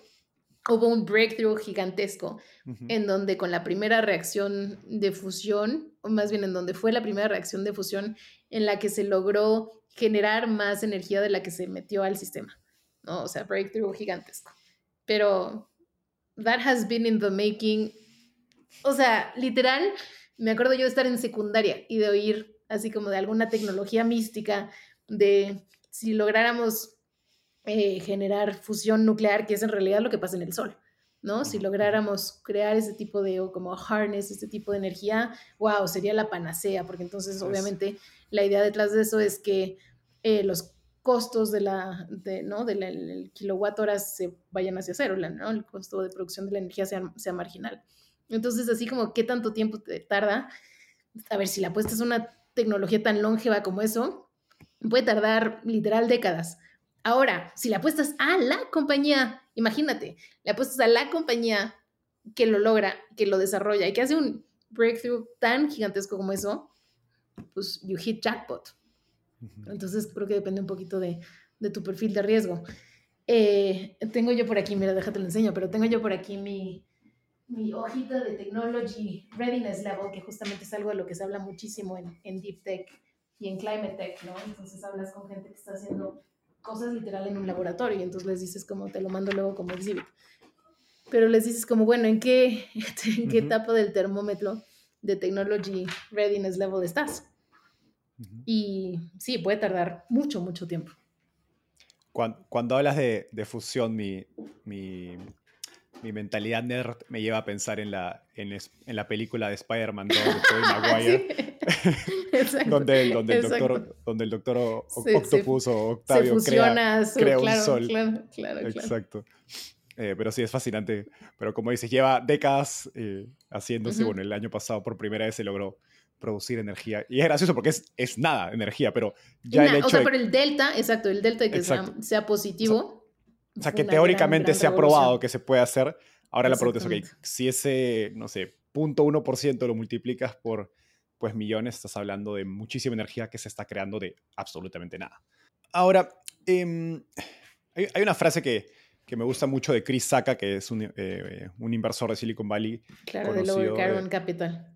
hubo un breakthrough gigantesco en donde con la primera reacción de fusión, o más bien en donde fue la primera reacción de fusión en la que se logró generar más energía de la que se metió al sistema. ¿no? O sea, breakthrough gigantesco. Pero that has been in the making. O sea, literal, me acuerdo yo de estar en secundaria y de oír así como de alguna tecnología mística, de si lográramos eh, generar fusión nuclear, que es en realidad lo que pasa en el Sol, ¿no? Si lográramos crear ese tipo de, o como harness, este tipo de energía, wow, sería la panacea, porque entonces obviamente la idea detrás de eso es que eh, los costos de la, de, ¿no? Del kilowatt hora se vayan hacia cero, ¿no? El costo de producción de la energía sea, sea marginal. Entonces, así como qué tanto tiempo te tarda, a ver, si la apuesta es una tecnología tan longeva como eso, puede tardar literal décadas. Ahora, si la apuestas a la compañía, imagínate, le apuestas a la compañía que lo logra, que lo desarrolla y que hace un breakthrough tan gigantesco como eso, pues you hit jackpot. Entonces creo que depende un poquito de, de tu perfil de riesgo. Eh, tengo yo por aquí, mira, déjate lo enseño, pero tengo yo por aquí mi, mi hojita de Technology Readiness Level, que justamente es algo de lo que se habla muchísimo en, en Deep Tech y en Climate Tech, ¿no? Entonces hablas con gente que está haciendo cosas literal en un laboratorio y entonces les dices como, te lo mando luego como exhibit. Pero les dices como, bueno, ¿en qué, en qué etapa del termómetro de Technology Readiness Level estás? Y sí, puede tardar mucho, mucho tiempo. Cuando, cuando hablas de, de fusión, mi, mi mi mentalidad nerd me lleva a pensar en la, en, en la película de Spider-Man 2 de Tobey <laughs> Maguire. <laughs> donde, el, donde, el doctor, donde el doctor Octopus o Octavio crea, crea un sol. Claro, claro, Exacto. Eh, pero sí, es fascinante. Pero como dices, lleva décadas eh, haciéndose. Bueno, el año pasado por primera vez se logró producir energía. Y es gracioso porque es, es nada energía, pero ya el hecho O sea, pero el delta, exacto, el delta de que sea, sea, positivo. O sea, que teóricamente se ha probado que se puede hacer. Ahora la pregunta es, ok, si ese, no sé, 0.1% lo multiplicas por pues millones, estás hablando de muchísima energía que se está creando de absolutamente nada. Ahora, em, hay, una frase que, que, me gusta mucho de Chris Saka, que es un, eh, un inversor de Silicon Valley. Claro, de Lower Carbon Capital.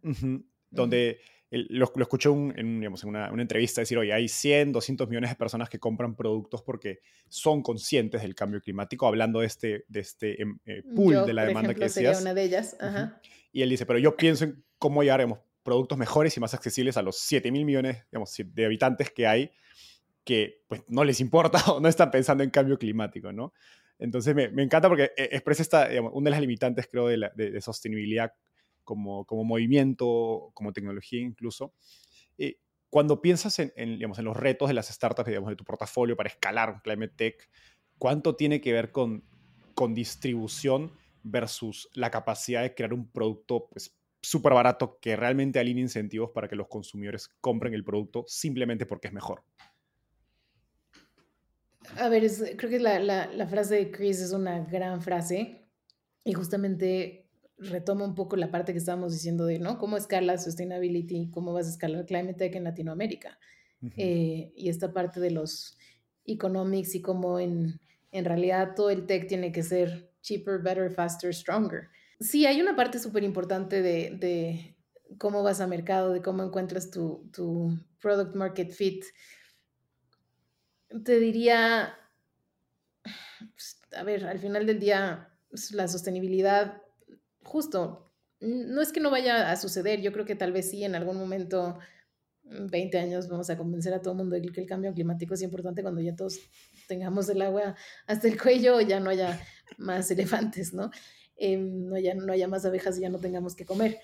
donde lo, lo, escuché en, digamos, en una, una, entrevista decir, oye, hay 100, 200 millones de personas que compran productos porque son conscientes del cambio climático, hablando de este, de este em, eh, pool de la demanda que decías. Sería una de ellas. Y él dice, pero yo pienso en cómo llegar productos mejores y más accesibles a los 7 mil millones digamos, de habitantes que hay que pues, no les importa <laughs> o no están pensando en cambio climático, ¿no? Entonces me, me encanta porque eh, expresa esta, digamos, una de las limitantes, creo, de, la, de sostenibilidad como, como movimiento, como tecnología incluso. Eh, cuando piensas en, digamos, en los retos de las startups, digamos, de tu portafolio para escalar Climate Tech, ¿cuánto tiene que ver con, con distribución versus la capacidad de crear un producto pues, súper barato que realmente alinee incentivos para que los consumidores compren el producto simplemente porque es mejor? A ver, creo que la, la, la, frase de Chris es una gran frase y justamente retoma un poco la parte que estábamos diciendo de, ¿no? ¿Cómo escala sustainability? ¿Cómo vas a escalar climate tech en Latinoamérica? Eh, y esta parte de los economics y cómo en, en realidad todo el tech tiene que ser cheaper, better, faster, stronger. Sí, hay una parte súper importante de, de, cómo vas a mercado, de cómo encuentras tu, tu product market fit. Te diría, pues, a ver, al final del día, pues, la sostenibilidad justo, no es que no vaya a suceder, yo creo que tal vez sí en algún momento, 20 años, vamos a convencer a todo el mundo de que el cambio climático es importante cuando ya todos tengamos el agua hasta el cuello, ya no haya más elefantes, ¿no? Em, no, ya no haya más abejas y ya no tengamos que comer.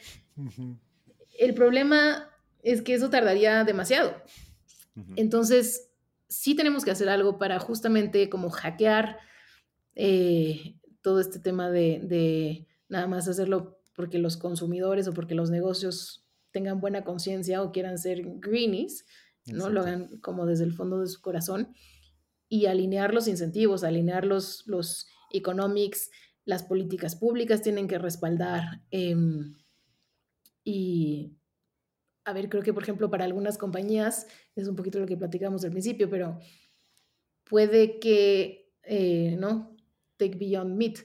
El problema es que eso tardaría demasiado. Entonces, sí tenemos que hacer algo para justamente como hackear eh, todo este tema de nada más hacerlo porque los consumidores o porque los negocios tengan buena conciencia o quieran ser greenies, ¿no? Lo hagan como desde el fondo de su corazón y alinear los incentivos, alinear los, los economics, las políticas públicas tienen que respaldar. Em, y, a ver, creo que por ejemplo para algunas compañías, es un poquito lo que platicamos al principio, pero puede que, eh, ¿no? Take Beyond Meat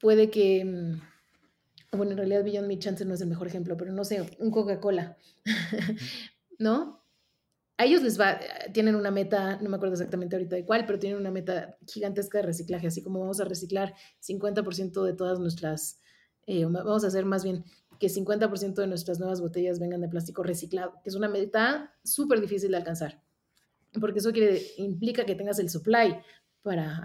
puede que, mm, bueno, en realidad Beyond Meat Chance no es el mejor ejemplo, pero no sé, un Coca-Cola, <laughs> ¿no? A ellos les va, tienen una meta, no me acuerdo exactamente ahorita de cuál, pero tienen una meta gigantesca de reciclaje, así como vamos a reciclar 50% de todas nuestras, eh, vamos a hacer más bien que 50% de nuestras nuevas botellas vengan de plástico reciclado, que es una meta súper difícil de alcanzar, porque eso quiere, implica que tengas el supply para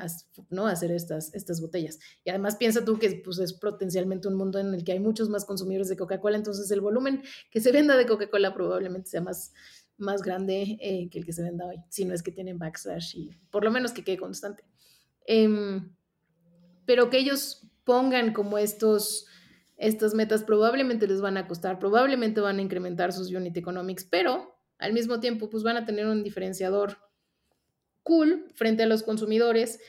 ¿no? hacer estas, estas botellas. Y además piensa tú que pues, es potencialmente un mundo en el que hay muchos más consumidores de Coca-Cola, entonces el volumen que se venda de Coca-Cola probablemente sea más, más grande eh, que el que se venda hoy, si no es que tienen backslash y por lo menos que quede constante. Em, pero que ellos pongan como estos, estas metas probablemente les van a costar, probablemente van a incrementar sus unit economics, pero al mismo tiempo pues van a tener un diferenciador cool frente a los consumidores,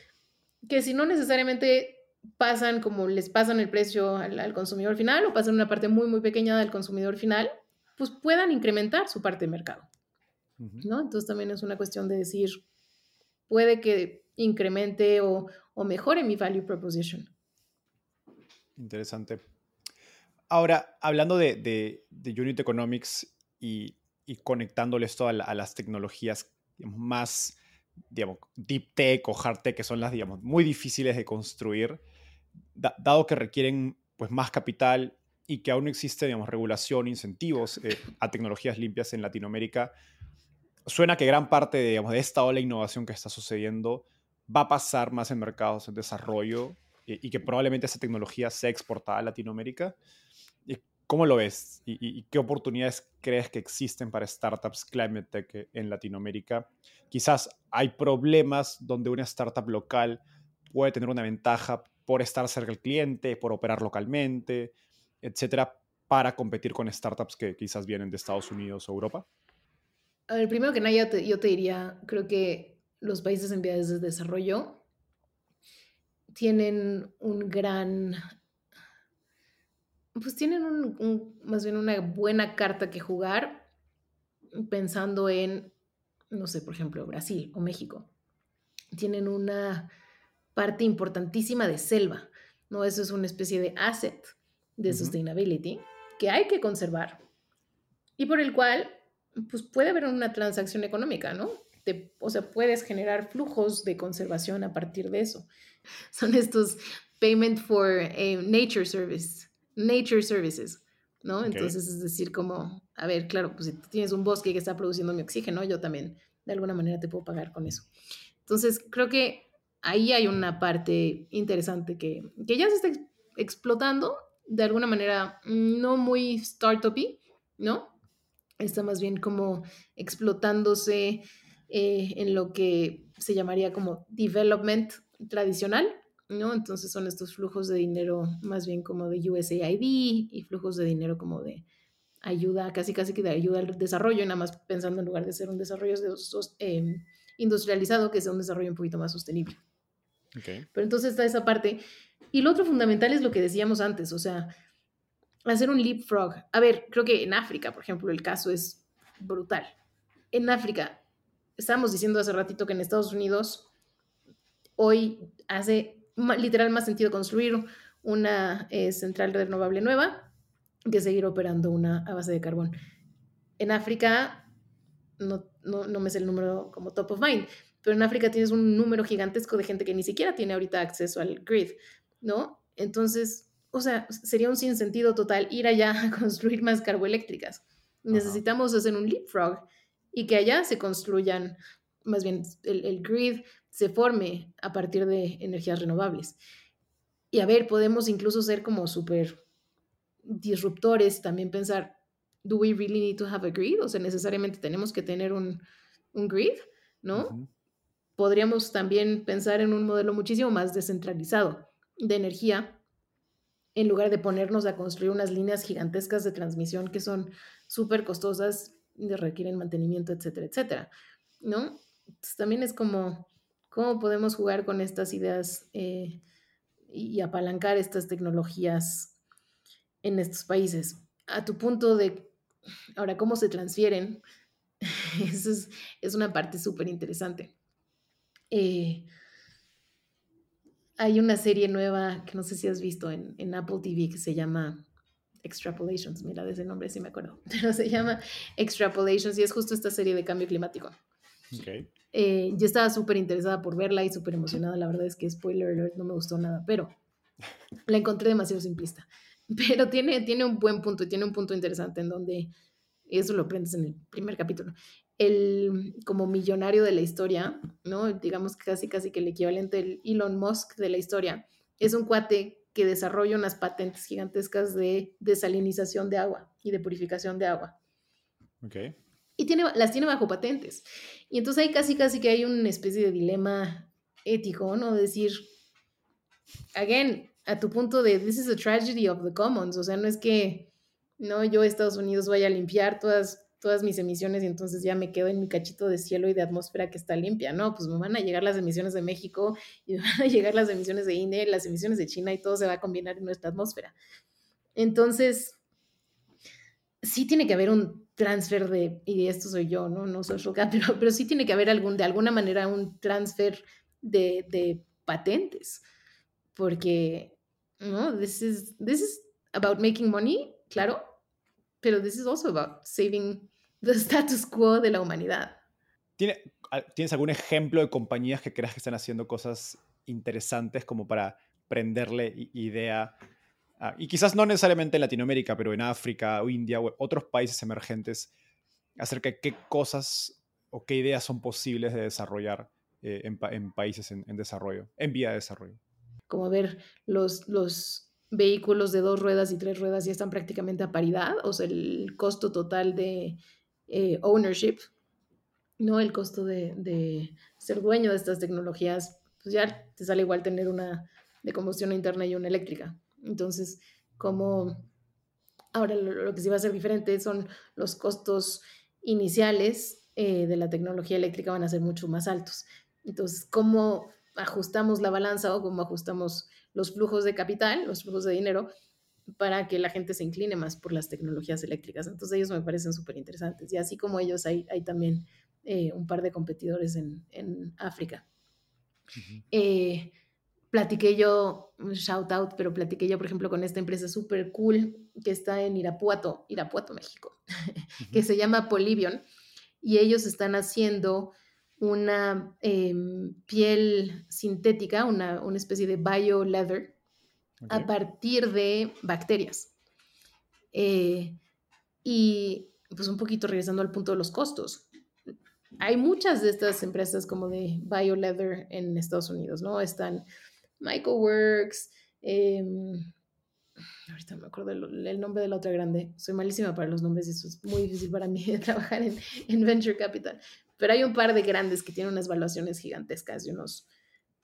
que si no necesariamente pasan como les pasan el precio al, consumidor final o pasan una parte muy, muy pequeña del consumidor final, pues puedan incrementar su parte de mercado. ¿no? Entonces también es una cuestión de decir, puede que incremente o, mejore mi value proposition. Interesante. Ahora, hablando de, Unit Economics y, y conectándole esto a, las tecnologías más digamos, deep tech o hard tech, que son las, digamos, muy difíciles de construir, dado que requieren pues, más capital y que aún no existe, digamos, regulación, incentivos eh, a tecnologías limpias en Latinoamérica, suena que gran parte de, digamos, de esta ola de innovación que está sucediendo va a pasar más en mercados en desarrollo y, y que probablemente esa tecnología sea exportada a Latinoamérica. ¿Cómo lo ves? ¿Y, qué oportunidades crees que existen para startups climate tech en Latinoamérica? Quizás hay problemas donde una startup local puede tener una ventaja por estar cerca del cliente, por operar localmente, etcétera, para competir con startups que quizás vienen de Estados Unidos o Europa. A ver, primero que nada, yo te, yo te diría, creo que los países en vías de desarrollo tienen un gran pues tienen un, más bien una buena carta que jugar pensando en, no sé, por ejemplo, Brasil o México. Tienen una parte importantísima de selva, ¿no? Eso es una especie de asset de sustainability que hay que conservar y por el cual, pues puede haber una transacción económica, ¿no? o sea, puedes generar flujos de conservación a partir de eso. Son estos payment for eh, nature service, nature services, ¿no? Entonces es decir, como, a ver, claro, pues si tú tienes un bosque que está produciendo mi oxígeno, yo también de alguna manera te puedo pagar con eso. Entonces, creo que ahí hay una parte interesante que, que ya se está explotando de alguna manera no muy startup ¿no? Está más bien como explotándose eh, en lo que se llamaría como development tradicional, ¿no? Entonces son estos flujos de dinero más bien como de USAID y flujos de dinero como de ayuda, casi casi que de ayuda al desarrollo, nada más pensando en lugar de ser un desarrollo em, industrializado, que sea un desarrollo un poquito más sostenible. Pero entonces está esa parte. Y lo otro fundamental es lo que decíamos antes, o sea, hacer un leapfrog. A ver, creo que en África, por ejemplo, el caso es brutal. En África, estábamos diciendo hace ratito que en Estados Unidos hoy hace literal más sentido construir una eh, central renovable nueva que seguir operando una a base de carbón. En África, no, no, no me sé el número como top of mind, pero en África tienes un número gigantesco de gente que ni siquiera tiene ahorita acceso al grid, ¿no? Entonces, o sea, sería un sinsentido total ir allá a <laughs> construir más carboeléctricas. Necesitamos hacer un leapfrog y que allá se construyan, más bien el, el grid se forme a partir de energías renovables. Y a ver, podemos incluso ser como súper disruptores, también pensar, ¿do we really need to have a grid? O sea, necesariamente tenemos que tener un, un grid, ¿no? Podríamos también pensar en un modelo muchísimo más descentralizado de energía, en lugar de ponernos a construir unas líneas gigantescas de transmisión que son súper costosas, requieren mantenimiento, etcétera, etcétera, ¿no? también es como cómo podemos jugar con estas ideas eh, y apalancar estas tecnologías en estos países. A tu punto de, ahora, cómo se transfieren, <laughs> eso es, una parte súper interesante. Eh, hay una serie nueva que no sé si has visto en, Apple TV que se llama Extrapolations. Mira, de ese nombre sí me acuerdo. <laughs> Pero se llama Extrapolations y es justo esta serie de cambio climático. Okay. Eh, yo estaba súper interesada por verla y súper emocionada. La verdad es que, spoiler alert, no me gustó nada, pero la encontré demasiado simplista. <laughs> Pero tiene, tiene un buen punto y tiene un punto interesante en donde eso lo aprendes en el primer capítulo. El como millonario de la historia, ¿no? Digamos casi casi que el equivalente del Elon Musk de la historia, es un cuate que desarrolla unas patentes gigantescas de desalinización de agua y de purificación de agua. Okay y tiene, las tiene bajo patentes. Y entonces ahí casi, casi que hay una especie de dilema ético, ¿no? Decir, again, a tu punto de, this is a tragedy of the commons, o sea, no es que, no, yo Estados Unidos vaya a limpiar todas, todas mis emisiones y entonces ya me quedo en mi cachito de cielo y de atmósfera que está limpia, no, pues me van a llegar las emisiones de México y me <laughs> van a llegar las emisiones de India, las emisiones de China y todo se va a combinar en nuestra atmósfera. Entonces, sí tiene que haber un transfer de, y esto soy yo, ¿no? No social, <laughs> pero, pero sí tiene que haber algún, de alguna manera un transfer de, de patentes, porque, ¿no? This is, this is about making money, claro, pero this is also about saving the status quo de la humanidad. ¿Tienes algún ejemplo de compañías que creas que están haciendo cosas interesantes como para prenderle idea Ah, y quizás no necesariamente en Latinoamérica, pero en África o India o otros países emergentes, acerca de qué cosas o qué ideas son posibles de desarrollar eh, en, países en, desarrollo, en vía de desarrollo. Como ver, los, los vehículos de dos ruedas y tres ruedas ya están prácticamente a paridad, o sea, el costo total de eh, ownership, ¿no? El costo de, de, ser dueño de estas tecnologías, pues ya te sale igual tener una de combustión interna y una eléctrica. Entonces, como ahora lo, que sí va a ser diferente son los costos iniciales eh, de la tecnología eléctrica van a ser mucho más altos. Entonces, ¿cómo ajustamos la balanza o cómo ajustamos los flujos de capital, los flujos de dinero para que la gente se incline más por las tecnologías eléctricas. Entonces ellos me parecen súper interesantes. Y así como ellos, hay, hay también eh, un par de competidores en, en África. eh, platiqué yo, shout out, pero platiqué yo, por ejemplo, con esta empresa súper cool que está en Irapuato, Irapuato, México, <laughs> que se llama Polybion. Y ellos están haciendo una eh, piel sintética, una, una especie de bio leather, okay. a partir de bacterias. Eh, y pues un poquito regresando al punto de los costos. Hay muchas de estas empresas como de BioLeather en Estados Unidos, ¿no? Están Michaelworks, eh, ahorita me acuerdo el, el, nombre de la otra grande, soy malísima para los nombres y eso es muy difícil para mí <laughs> trabajar en, en Venture Capital, pero hay un par de grandes que tienen unas valuaciones gigantescas y unos,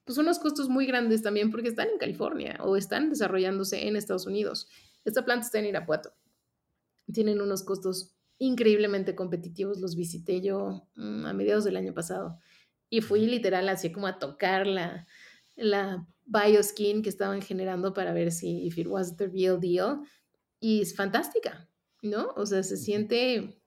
pues unos costos muy grandes también porque están en California o están desarrollándose en Estados Unidos. Esta planta está en Irapuato. Tienen unos costos increíblemente competitivos. Los visité yo mmm, a mediados del año pasado y fui literal así como a tocar la, bioskin que estaban generando para ver si if it was the real deal. Y es fantástica, ¿no? O sea, se siente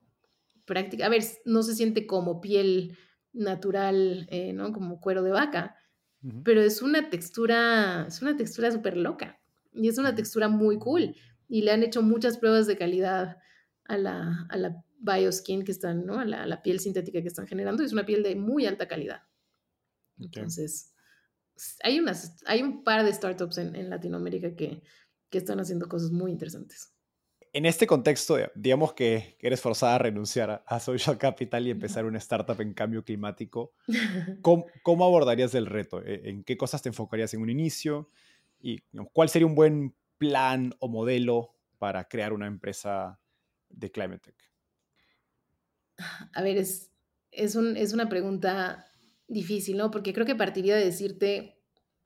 práctica. A ver, no se siente como piel natural, eh, ¿no? Como cuero de vaca, uh -huh. pero es una textura, es una textura súper loca y es una textura muy cool. Y le han hecho muchas pruebas de calidad a la, a la bioskin que están, ¿no? A la, a la, piel sintética que están generando. Y es una piel de muy alta calidad. Okay. Entonces, hay, unas, hay un par de startups en, en Latinoamérica que, que están haciendo cosas muy interesantes. En este contexto, digamos que eres forzada a renunciar a Social Capital y empezar una startup en cambio climático. <laughs> ¿Cómo, cómo abordarías el reto? ¿E, ¿En qué cosas te enfocarías en un inicio? ¿Y cuál sería un buen plan o modelo para crear una empresa de Climate Tech? A ver, es, es, un, es una pregunta difícil, ¿no? Porque creo que partiría de decirte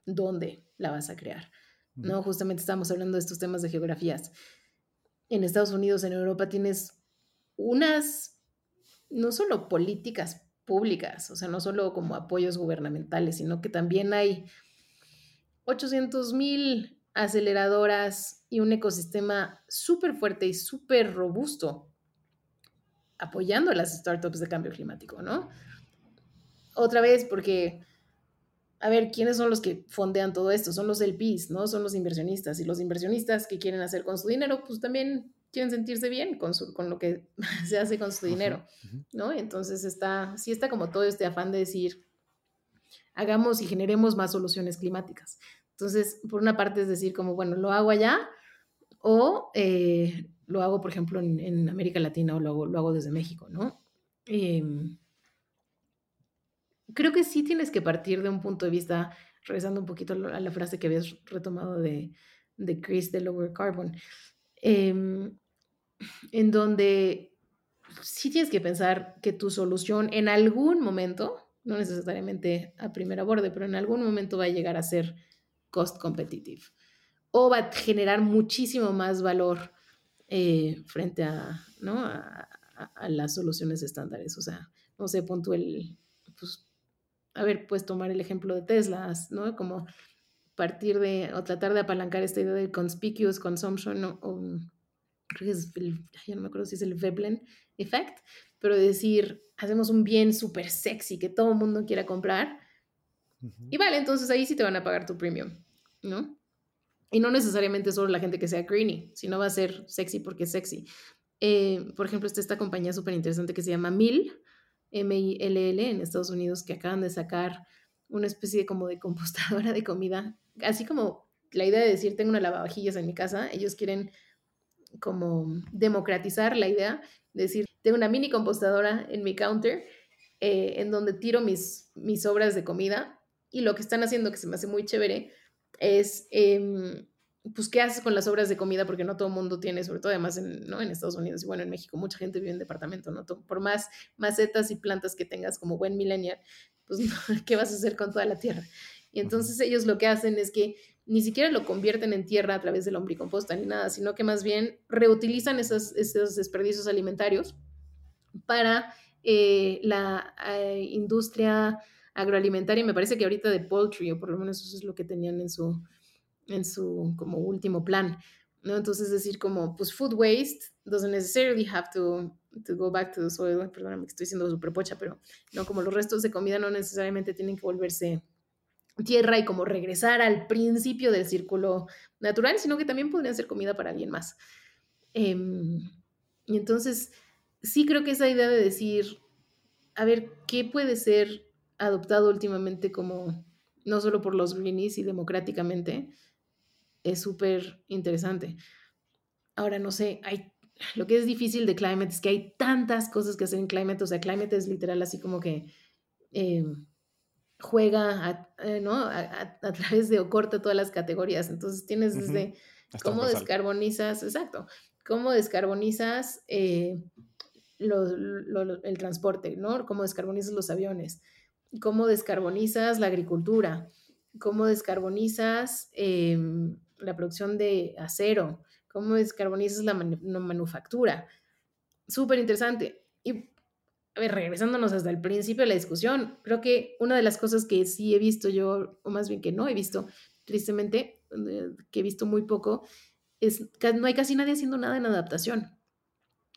dónde la vas a crear, ¿no? Justamente estamos hablando de estos temas de geografías. En Estados Unidos, en Europa, tienes unas, no solo políticas públicas, o sea, no solo como apoyos gubernamentales, sino que también hay 800 mil aceleradoras y un ecosistema súper fuerte y súper robusto apoyando a las startups de cambio climático, ¿no? Otra vez, porque, a ver, ¿quiénes son los que fondean todo esto? Son los LPs, ¿no? Son los inversionistas. Y los inversionistas que quieren hacer con su dinero, pues también quieren sentirse bien con, su, con lo que <laughs> se hace con su dinero, ¿no? Entonces está, sí está como todo este afán de decir, hagamos y generemos más soluciones climáticas. Entonces, por una parte es decir, como, bueno, lo hago allá o eh, lo hago, por ejemplo, en, en, América Latina o lo hago, lo hago desde México, ¿no? Eh, creo que sí tienes que partir de un punto de vista, regresando un poquito a la frase que habías retomado de, de Chris de Lower Carbon, eh, en donde sí tienes que pensar que tu solución en algún momento, no necesariamente a primera borde, pero en algún momento va a llegar a ser cost competitive o va a generar muchísimo más valor eh, frente a, ¿no? a, las soluciones estándares. O sea, no sé, pon tú el, pues, a ver, puedes tomar el ejemplo de Tesla, ¿no? Como partir de, o tratar de apalancar esta idea de conspicuous consumption, o, o creo que es el, ya no me acuerdo si es el Veblen effect, pero decir, hacemos un bien súper sexy que todo el mundo quiera comprar, uh -huh. y vale, entonces ahí sí te van a pagar tu premium, ¿no? Y no necesariamente solo la gente que sea greeny, sino va a ser sexy porque es sexy. Eh, por ejemplo, está esta compañía súper interesante que se llama Mill, M-I-L-L, en Estados Unidos, que acaban de sacar una especie de, como de compostadora de comida. Así como la idea de decir, tengo una lavavajillas en mi casa, ellos quieren como democratizar la idea de decir, tengo una mini compostadora en mi counter eh, en donde tiro mis, mis sobras de comida y lo que están haciendo, que se me hace muy chévere, es, eh, pues, ¿qué haces con las obras de comida? Porque no todo el mundo tiene, sobre todo además en, ¿no? en Estados Unidos y bueno, en México, mucha gente vive en departamento, ¿no? Por más macetas y plantas que tengas como buen millennial, pues, <laughs> ¿qué vas a hacer con toda la tierra? Y entonces ellos lo que hacen es que ni siquiera lo convierten en tierra a través del lombricomposta ni nada, sino que más bien reutilizan esos, esos desperdicios alimentarios para eh, la eh, industria agroalimentaria. Me parece que ahorita de poultry, o por lo menos eso es lo que tenían en su, en su como último plan. ¿no? Entonces decir como, pues food waste doesn't necessarily have to, to go back to the soil, perdóname que estoy siendo súper pocha, pero no, como los restos de comida no necesariamente tienen que volverse tierra y como regresar al principio del círculo natural, sino que también podrían ser comida para alguien más. Em, y entonces, sí creo que esa idea de decir, a ver, ¿qué puede ser adoptado últimamente como, no solo por los greenies y democráticamente, es súper interesante. Ahora, no sé, hay, lo que es difícil de Climate es que hay tantas cosas que hacer en Climate, o sea, Climate es literal así como que eh, juega a, eh, ¿no? A, través de o corta todas las categorías. Entonces tienes desde cómo descarbonizas, exacto, cómo descarbonizas eh, el transporte, ¿no? Cómo descarbonizas los aviones, cómo descarbonizas la agricultura, cómo descarbonizas em, la producción de acero, cómo descarbonizas la manufactura. Súper interesante. Y, a ver, regresándonos hasta el principio de la discusión, creo que una de las cosas que sí he visto yo, o más bien que no he visto, tristemente, eh, que he visto muy poco, es que no hay casi nadie haciendo nada en adaptación.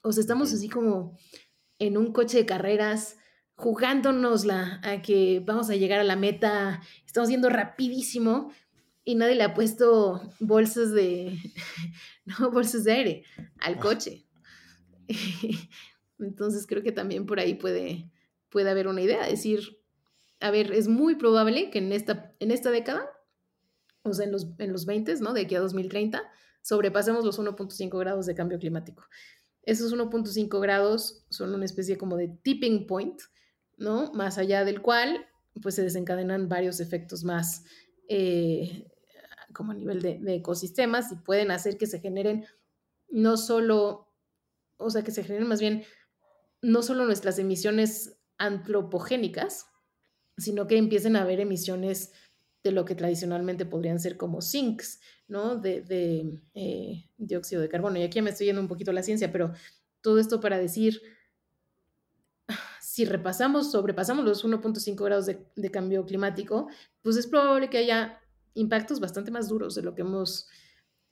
O sea, estamos así como en un coche de carreras, jugándonosla a que vamos a llegar a la meta, estamos yendo rapidísimo, y nadie le ha puesto bolsas de, <laughs> no, bolsas de aire al coche. <laughs> Entonces creo que también por ahí puede, puede haber una idea, decir, a ver, es muy probable que en esta, en esta década, o sea, en los, en los 20, ¿no? De aquí a 2030, sobrepasemos los 1.5 grados de cambio climático. Esos 1.5 grados son una especie como de tipping point, ¿no? Más allá del cual, pues se desencadenan varios efectos más eh, como a nivel de, ecosistemas y pueden hacer que se generen no solo, o sea, que se generen más bien no solo nuestras emisiones antropogénicas, sino que empiecen a haber emisiones de lo que tradicionalmente podrían ser como sinks, ¿no? De, eh, dióxido de carbono. Y aquí me estoy yendo un poquito a la ciencia, pero todo esto para decir, si repasamos, sobrepasamos los 1.5 grados de, cambio climático, pues es probable que haya impactos bastante más duros de lo que hemos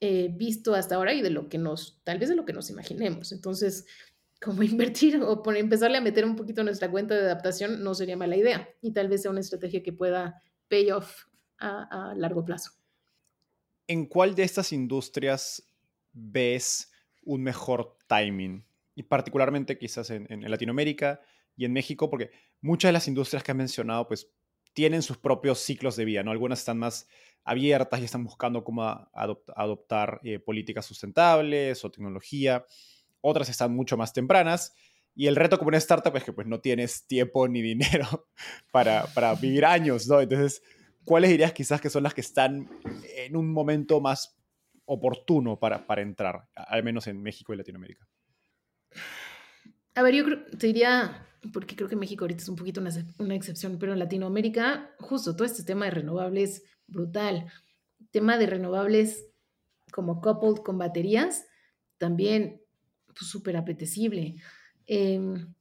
eh, visto hasta ahora y de lo que nos, tal vez de lo que nos imaginemos. Entonces, <laughs> como invertir o por empezarle a meter un poquito nuestra cuenta de adaptación no sería mala idea y tal vez sea una estrategia que pueda pay off a, largo plazo. ¿En cuál de estas industrias ves un mejor timing? Y particularmente quizás en, en Latinoamérica y en México, porque muchas de las industrias que has mencionado, pues tienen sus propios ciclos de vida, ¿no? Algunas están más abiertas y están buscando cómo adoptar eh, políticas sustentables o tecnología. Otras están mucho más tempranas. Y el reto como una startup es que pues no tienes tiempo ni dinero <laughs> para, para vivir años, ¿no? Entonces, ¿cuáles dirías quizás que son las que están en un momento más oportuno para, para entrar, al menos en México y Latinoamérica? A ver, yo te diría, porque creo que México ahorita es un poquito una, una excepción, pero en Latinoamérica, justo todo este tema de renovables brutal. Tema de renovables como coupled con baterías, también pues, súper apetecible. Em,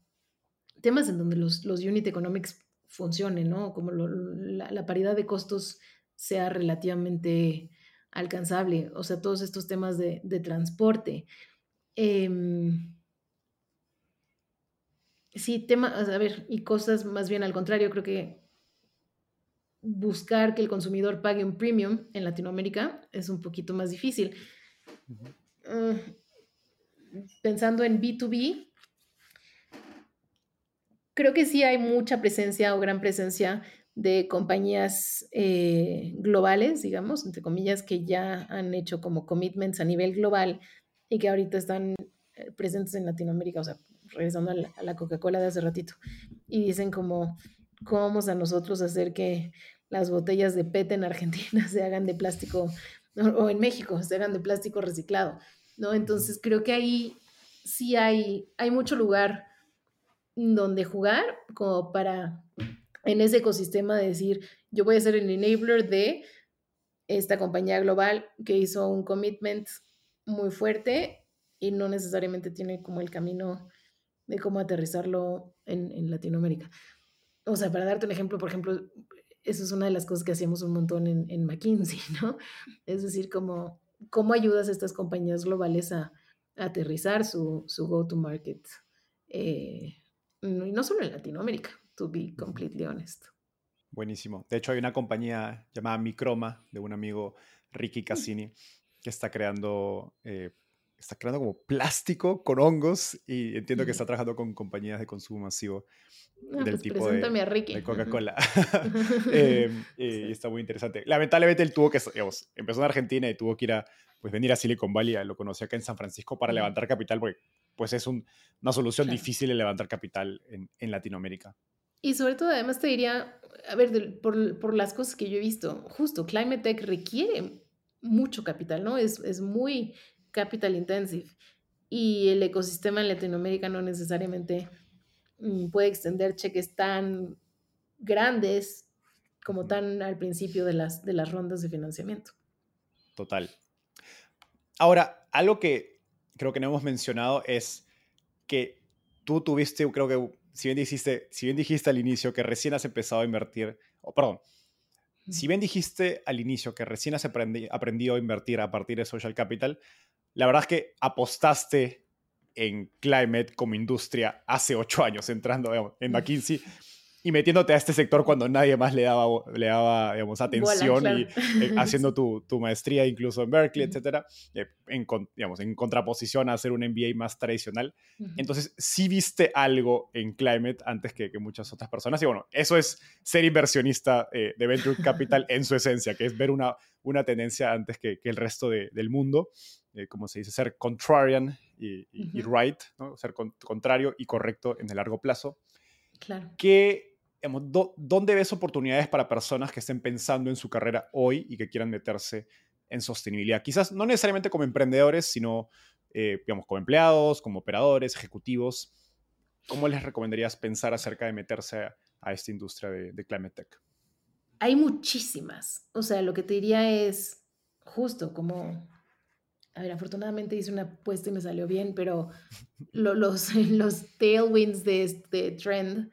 temas en donde los, los, unit economics funcionen, ¿no? Como la, paridad de costos sea relativamente alcanzable, o sea, todos estos temas de, transporte. Em, sí, temas, a ver, y cosas más bien al contrario, creo que buscar que el consumidor pague un premium en Latinoamérica es un poquito más difícil. Ah, pensando en B2B, creo que sí hay mucha presencia o gran presencia de compañías eh, globales, digamos, entre comillas, que ya han hecho como commitments a nivel global y que ahorita están eh, presentes en Latinoamérica, o sea, regresando a la, Coca-Cola de hace ratito, y dicen como, ¿cómo vamos a nosotros hacer que las botellas de PET en Argentina <laughs> se hagan de plástico, o en México se hagan de plástico reciclado, ¿no? Entonces creo que ahí sí hay, hay mucho lugar donde jugar como para en ese ecosistema de decir, yo voy a ser el enabler de esta compañía global que hizo un commitment muy fuerte y no necesariamente tiene como el camino de cómo aterrizarlo en, en Latinoamérica. O sea, para darte un ejemplo, por ejemplo, eso es una de las cosas que hacíamos un montón en, en McKinsey, <laughs> ¿no? Es decir, como cómo ayudas a estas compañías globales a, aterrizar su, su go-to-market. Eh, no solo en Latinoamérica, to be completely honest. Buenísimo. De hecho, hay una compañía llamada Microma de un amigo Ricky Cassini que está creando, eh, está creando como plástico con hongos y entiendo que está trabajando con compañías de consumo masivo ah, del pues tipo de, Coca-Cola. <laughs> <laughs> Em, y está muy interesante. Lamentablemente él tuvo que, digamos, empezó en Argentina y tuvo que ir a pues, venir a Silicon Valley, lo conocí acá en San Francisco para levantar capital, porque pues es una solución difícil de levantar capital en, en Latinoamérica. Y sobre todo, además te diría, a ver, por, por, las cosas que yo he visto, justo Climate Tech requiere mucho capital, ¿no? Es, es muy capital intensive. Y el ecosistema en Latinoamérica no necesariamente mm, puede extender cheques tan grandes como tan al principio de las, de las rondas de financiamiento. Total. Ahora, algo que creo que no hemos mencionado es que tú tuviste, creo que si bien dijiste, si bien dijiste al inicio que recién has empezado a invertir, o perdón, si bien dijiste al inicio que recién has aprendido a invertir a partir de Social Capital, la verdad es que apostaste en Climate como industria hace ocho años, entrando en McKinsey y metiéndote a este sector cuando nadie más le daba, le daba digamos, atención y eh, <laughs> haciendo tu, tu, maestría incluso en Berkeley, etcétera, eh, en, digamos, en contraposición a hacer un MBA más tradicional. Entonces, sí viste algo en Climate antes que, que, muchas otras personas. Y bueno, eso es ser inversionista eh, de Venture <laughs> Capital en su esencia, que es ver una, una tendencia antes que, que el resto de, del mundo. como se dice, ser contrarian y, y, right, ¿no? ser contrario y correcto en el largo plazo. Claro. ¿Qué ¿dónde ves oportunidades para personas que estén pensando en su carrera hoy y que quieran meterse en sostenibilidad? Quizás no necesariamente como emprendedores, sino, eh, digamos, como empleados, como operadores, ejecutivos. ¿Cómo les recomendarías pensar acerca de meterse a, esta industria de, de, Climate Tech? Hay muchísimas. O sea, lo que te diría es justo como... A ver, afortunadamente hice una apuesta y me salió bien, pero los, <laughs> los tailwinds de este trend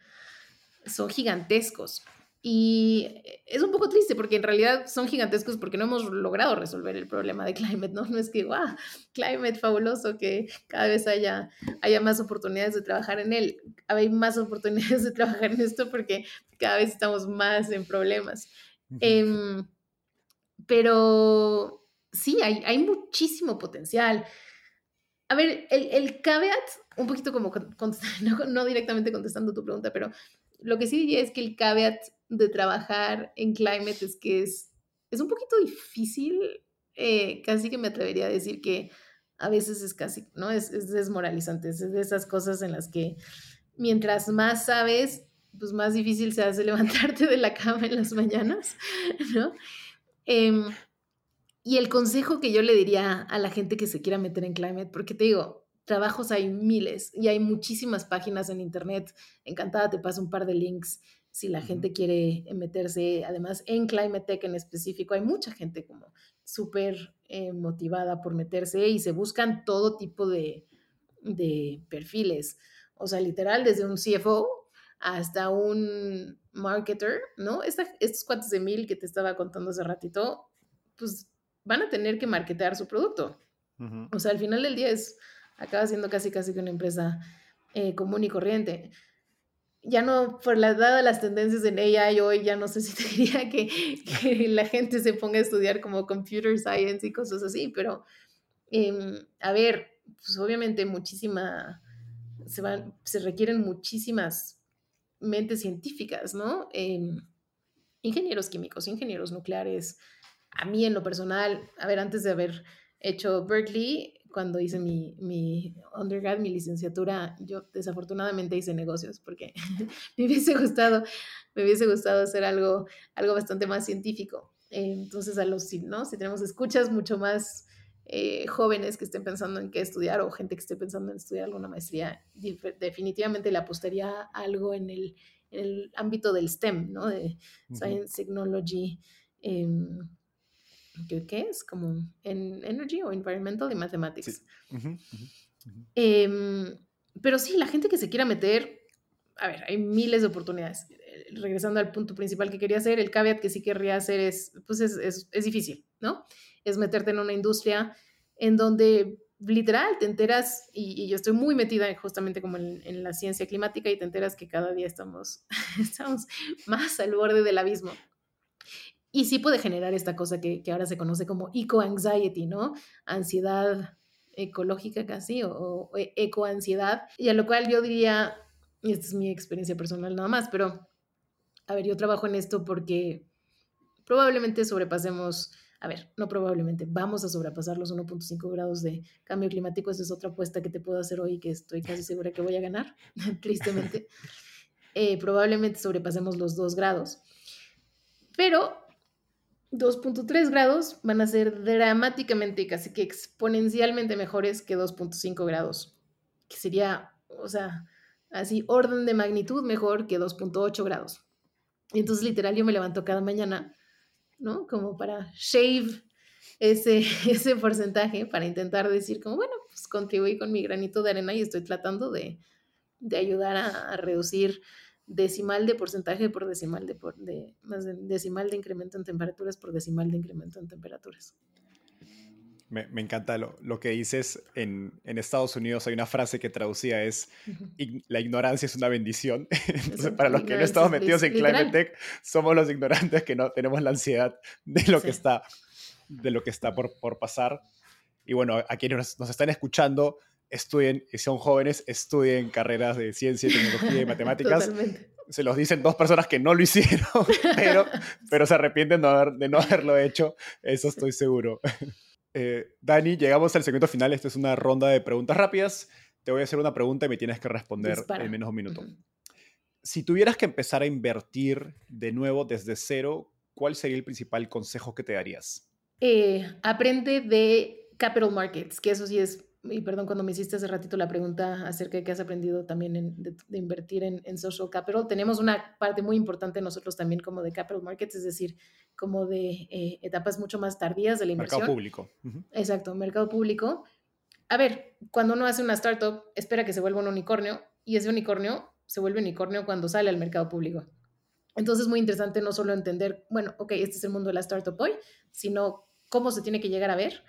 son gigantescos. Y es un poco triste porque en realidad son gigantescos porque no hemos logrado resolver el problema de climate, ¿no? No es que, wow, climate fabuloso, que cada vez haya, haya más oportunidades de trabajar en él. Hay más <laughs> oportunidades de trabajar en esto porque cada vez estamos más en problemas. Em, pero sí, hay, hay muchísimo potencial. A ver, el, el caveat, un poquito como, <laughs> no, no directamente contestando tu pregunta, pero lo que sí diría es que el caveat de trabajar en climate es que es, es un poquito difícil, eh, casi que me atrevería a decir que a veces es casi, ¿no? Es, es desmoralizante, es de esas cosas en las que mientras más sabes, pues más difícil se hace <laughs> levantarte de la cama en las mañanas, ¿no? Em, y el consejo que yo le diría a la gente que se quiera meter en climate, porque te digo, trabajos hay miles y hay muchísimas páginas en internet. Encantada te paso un par de links si la gente quiere meterse. Además, en Climate Tech en específico hay mucha gente como súper eh, motivada por meterse y se buscan todo tipo de, de perfiles. O sea, literal, desde un CFO hasta un marketer, ¿no? estos cuates de mil que te estaba contando hace ratito, pues van a tener que marketear su producto. O sea, al final del día es acaba siendo casi casi que una empresa eh, común y corriente. Ya no, por la dada las tendencias en AI hoy, ya no sé si <laughs> te diría que, que, la gente se ponga a estudiar como computer science y cosas así, pero em, a ver, pues obviamente muchísima, se, van, se requieren muchísimas mentes científicas, ¿no? Em, ingenieros químicos, ingenieros nucleares. A mí en lo personal, a ver, antes de haber hecho Berkeley, cuando hice mi, mi undergrad, mi licenciatura, yo desafortunadamente hice negocios porque <laughs> me hubiese gustado, me hubiese gustado hacer algo, algo bastante más científico. entonces, a los, ¿no? si tenemos escuchas mucho más eh, jóvenes que estén pensando en qué estudiar o gente que esté pensando en estudiar alguna maestría, definitivamente le apostaría algo en el, en el ámbito del STEM, ¿no? De Science, Technology. Eh, ¿qué, es? Como en Energy o Environmental y Mathematics. Em, pero sí, la gente que se quiera meter, a ver, hay miles de oportunidades. Eh, regresando al punto principal que quería hacer, el caveat que sí querría hacer es, pues es, es, es difícil, ¿no? es meterte en una industria en donde literal te enteras, y, yo estoy muy metida justamente como en, la ciencia climática y te enteras que cada día estamos, <laughs> estamos más al borde del abismo. Y sí puede generar esta cosa que, que ahora se conoce como eco-anxiety, ¿no? Ansiedad ecológica casi o, o ecoansiedad, y a lo cual yo diría, y esta es mi experiencia personal nada más, pero a ver, yo trabajo en esto porque probablemente sobrepasemos, a ver, no probablemente, vamos a sobrepasar los 1.5 grados de cambio climático, esa es otra apuesta que te puedo hacer hoy que estoy casi segura que voy a ganar, <laughs> tristemente. Eh, probablemente sobrepasemos los 2 grados, pero 2.3 grados van a ser dramáticamente, casi que exponencialmente mejores que 2.5 grados, que sería, o sea, así orden de magnitud mejor que 2.8 grados. Y entonces literal yo me levanto cada mañana, ¿no? Como para shave ese, <laughs> ese porcentaje, para intentar decir como, bueno, pues contribuí con mi granito de arena y estoy tratando de, de ayudar a, a reducir decimal de porcentaje por decimal de, por, de, más decimal de incremento en temperaturas por decimal de incremento en temperaturas. Me, me encanta lo, lo, que dices. En, en, Estados Unidos hay una frase que traducía es la ignorancia es una bendición. <laughs> Entonces, para los que no estamos metidos en Climate Tech, somos los ignorantes que no tenemos la ansiedad de lo sí. que está, de lo que está por, por pasar. Y bueno, a quienes nos, nos están escuchando, estudien, si son jóvenes, estudien carreras de ciencia, tecnología y <laughs> matemáticas. Totalmente. Se los dicen dos personas que no lo hicieron, <laughs> pero, pero se arrepienten de, haber, de no haberlo hecho, eso estoy seguro. <laughs> Eh, Dani, llegamos al segmento final. Esta es una ronda de preguntas rápidas. Te voy a hacer una pregunta y me tienes que responder Dispara. en menos de un minuto. Uh -huh. Si tuvieras que empezar a invertir de nuevo desde cero, ¿cuál sería el principal consejo que te darías? Eh, aprende de capital markets, que eso sí es y perdón, cuando me hiciste hace ratito la pregunta acerca de qué has aprendido también en, de, de, invertir en, en, social capital, tenemos una parte muy importante nosotros también como de capital markets, es decir, como de eh, etapas mucho más tardías de la inversión. Mercado público. Uh -huh. Exacto, mercado público. A ver, cuando uno hace una startup, espera que se vuelva un unicornio y ese unicornio se vuelve unicornio cuando sale al mercado público. Entonces es muy interesante no solo entender, bueno, ok, este es el mundo de la startup hoy, sino cómo se tiene que llegar a ver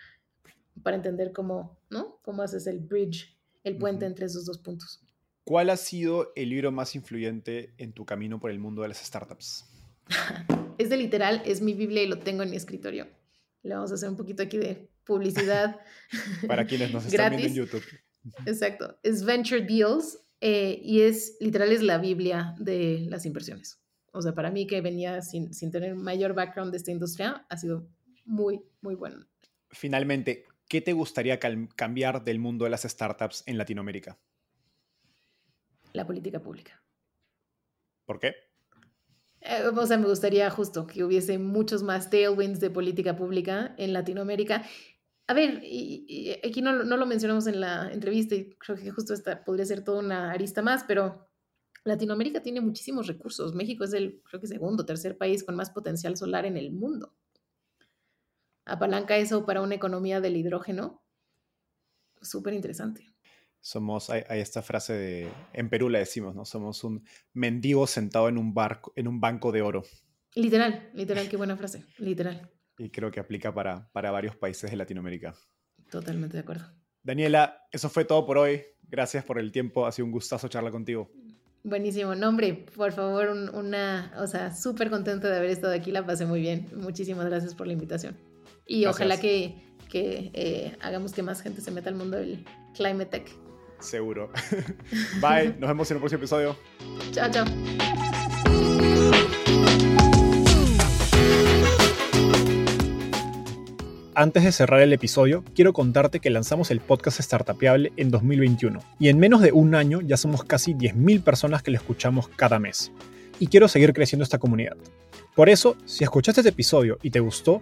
para entender cómo, ¿no? Cómo haces el bridge, el puente uh -huh. entre esos dos puntos. ¿Cuál ha sido el libro más influyente en tu camino por el mundo de las startups? <laughs> es de literal, es mi Biblia y lo tengo en mi escritorio. Le vamos a hacer un poquito aquí de publicidad. <laughs> Para quienes nos están viendo en YouTube. <laughs> Exacto. Es Venture Deals eh, y es literal es la Biblia de las inversiones. O sea, para mí que venía sin, sin tener mayor background de esta industria, ha sido muy, muy bueno. Finalmente, ¿qué te gustaría cambiar del mundo de las startups en Latinoamérica? La política pública. ¿Por qué? Eh, o sea, me gustaría justo que hubiese muchos más tailwinds de política pública en Latinoamérica. A ver, y, y aquí no, no, lo mencionamos en la entrevista y creo que justo esta podría ser toda una arista más, pero Latinoamérica tiene muchísimos recursos. México es el, creo que segundo, tercer país con más potencial solar en el mundo apalanca eso para una economía del hidrógeno. Súper interesante. Somos, hay, hay, esta frase de, en Perú la decimos, ¿no? Somos un mendigo sentado en un, barco, en un banco de oro. Literal, literal, <laughs> qué buena frase, literal. Y creo que aplica para, para varios países de Latinoamérica. Totalmente de acuerdo. Daniela, eso fue todo por hoy. Gracias por el tiempo, ha sido un gustazo charlar contigo. Buenísimo. No, hombre, por favor, un, una, o sea, súper contenta de haber estado aquí, la pasé muy bien. Muchísimas gracias por la invitación. Y Gracias. ojalá que, que eh, hagamos que más gente se meta al mundo del climate tech. Seguro. <laughs> Bye, nos vemos en el próximo episodio. Chao, chao. Antes de cerrar el episodio, quiero contarte que lanzamos el podcast Startupiable en 2021 y en menos de un año ya somos casi 10.000 personas que lo escuchamos cada mes. Y quiero seguir creciendo esta comunidad. Por eso, si escuchaste este episodio y te gustó,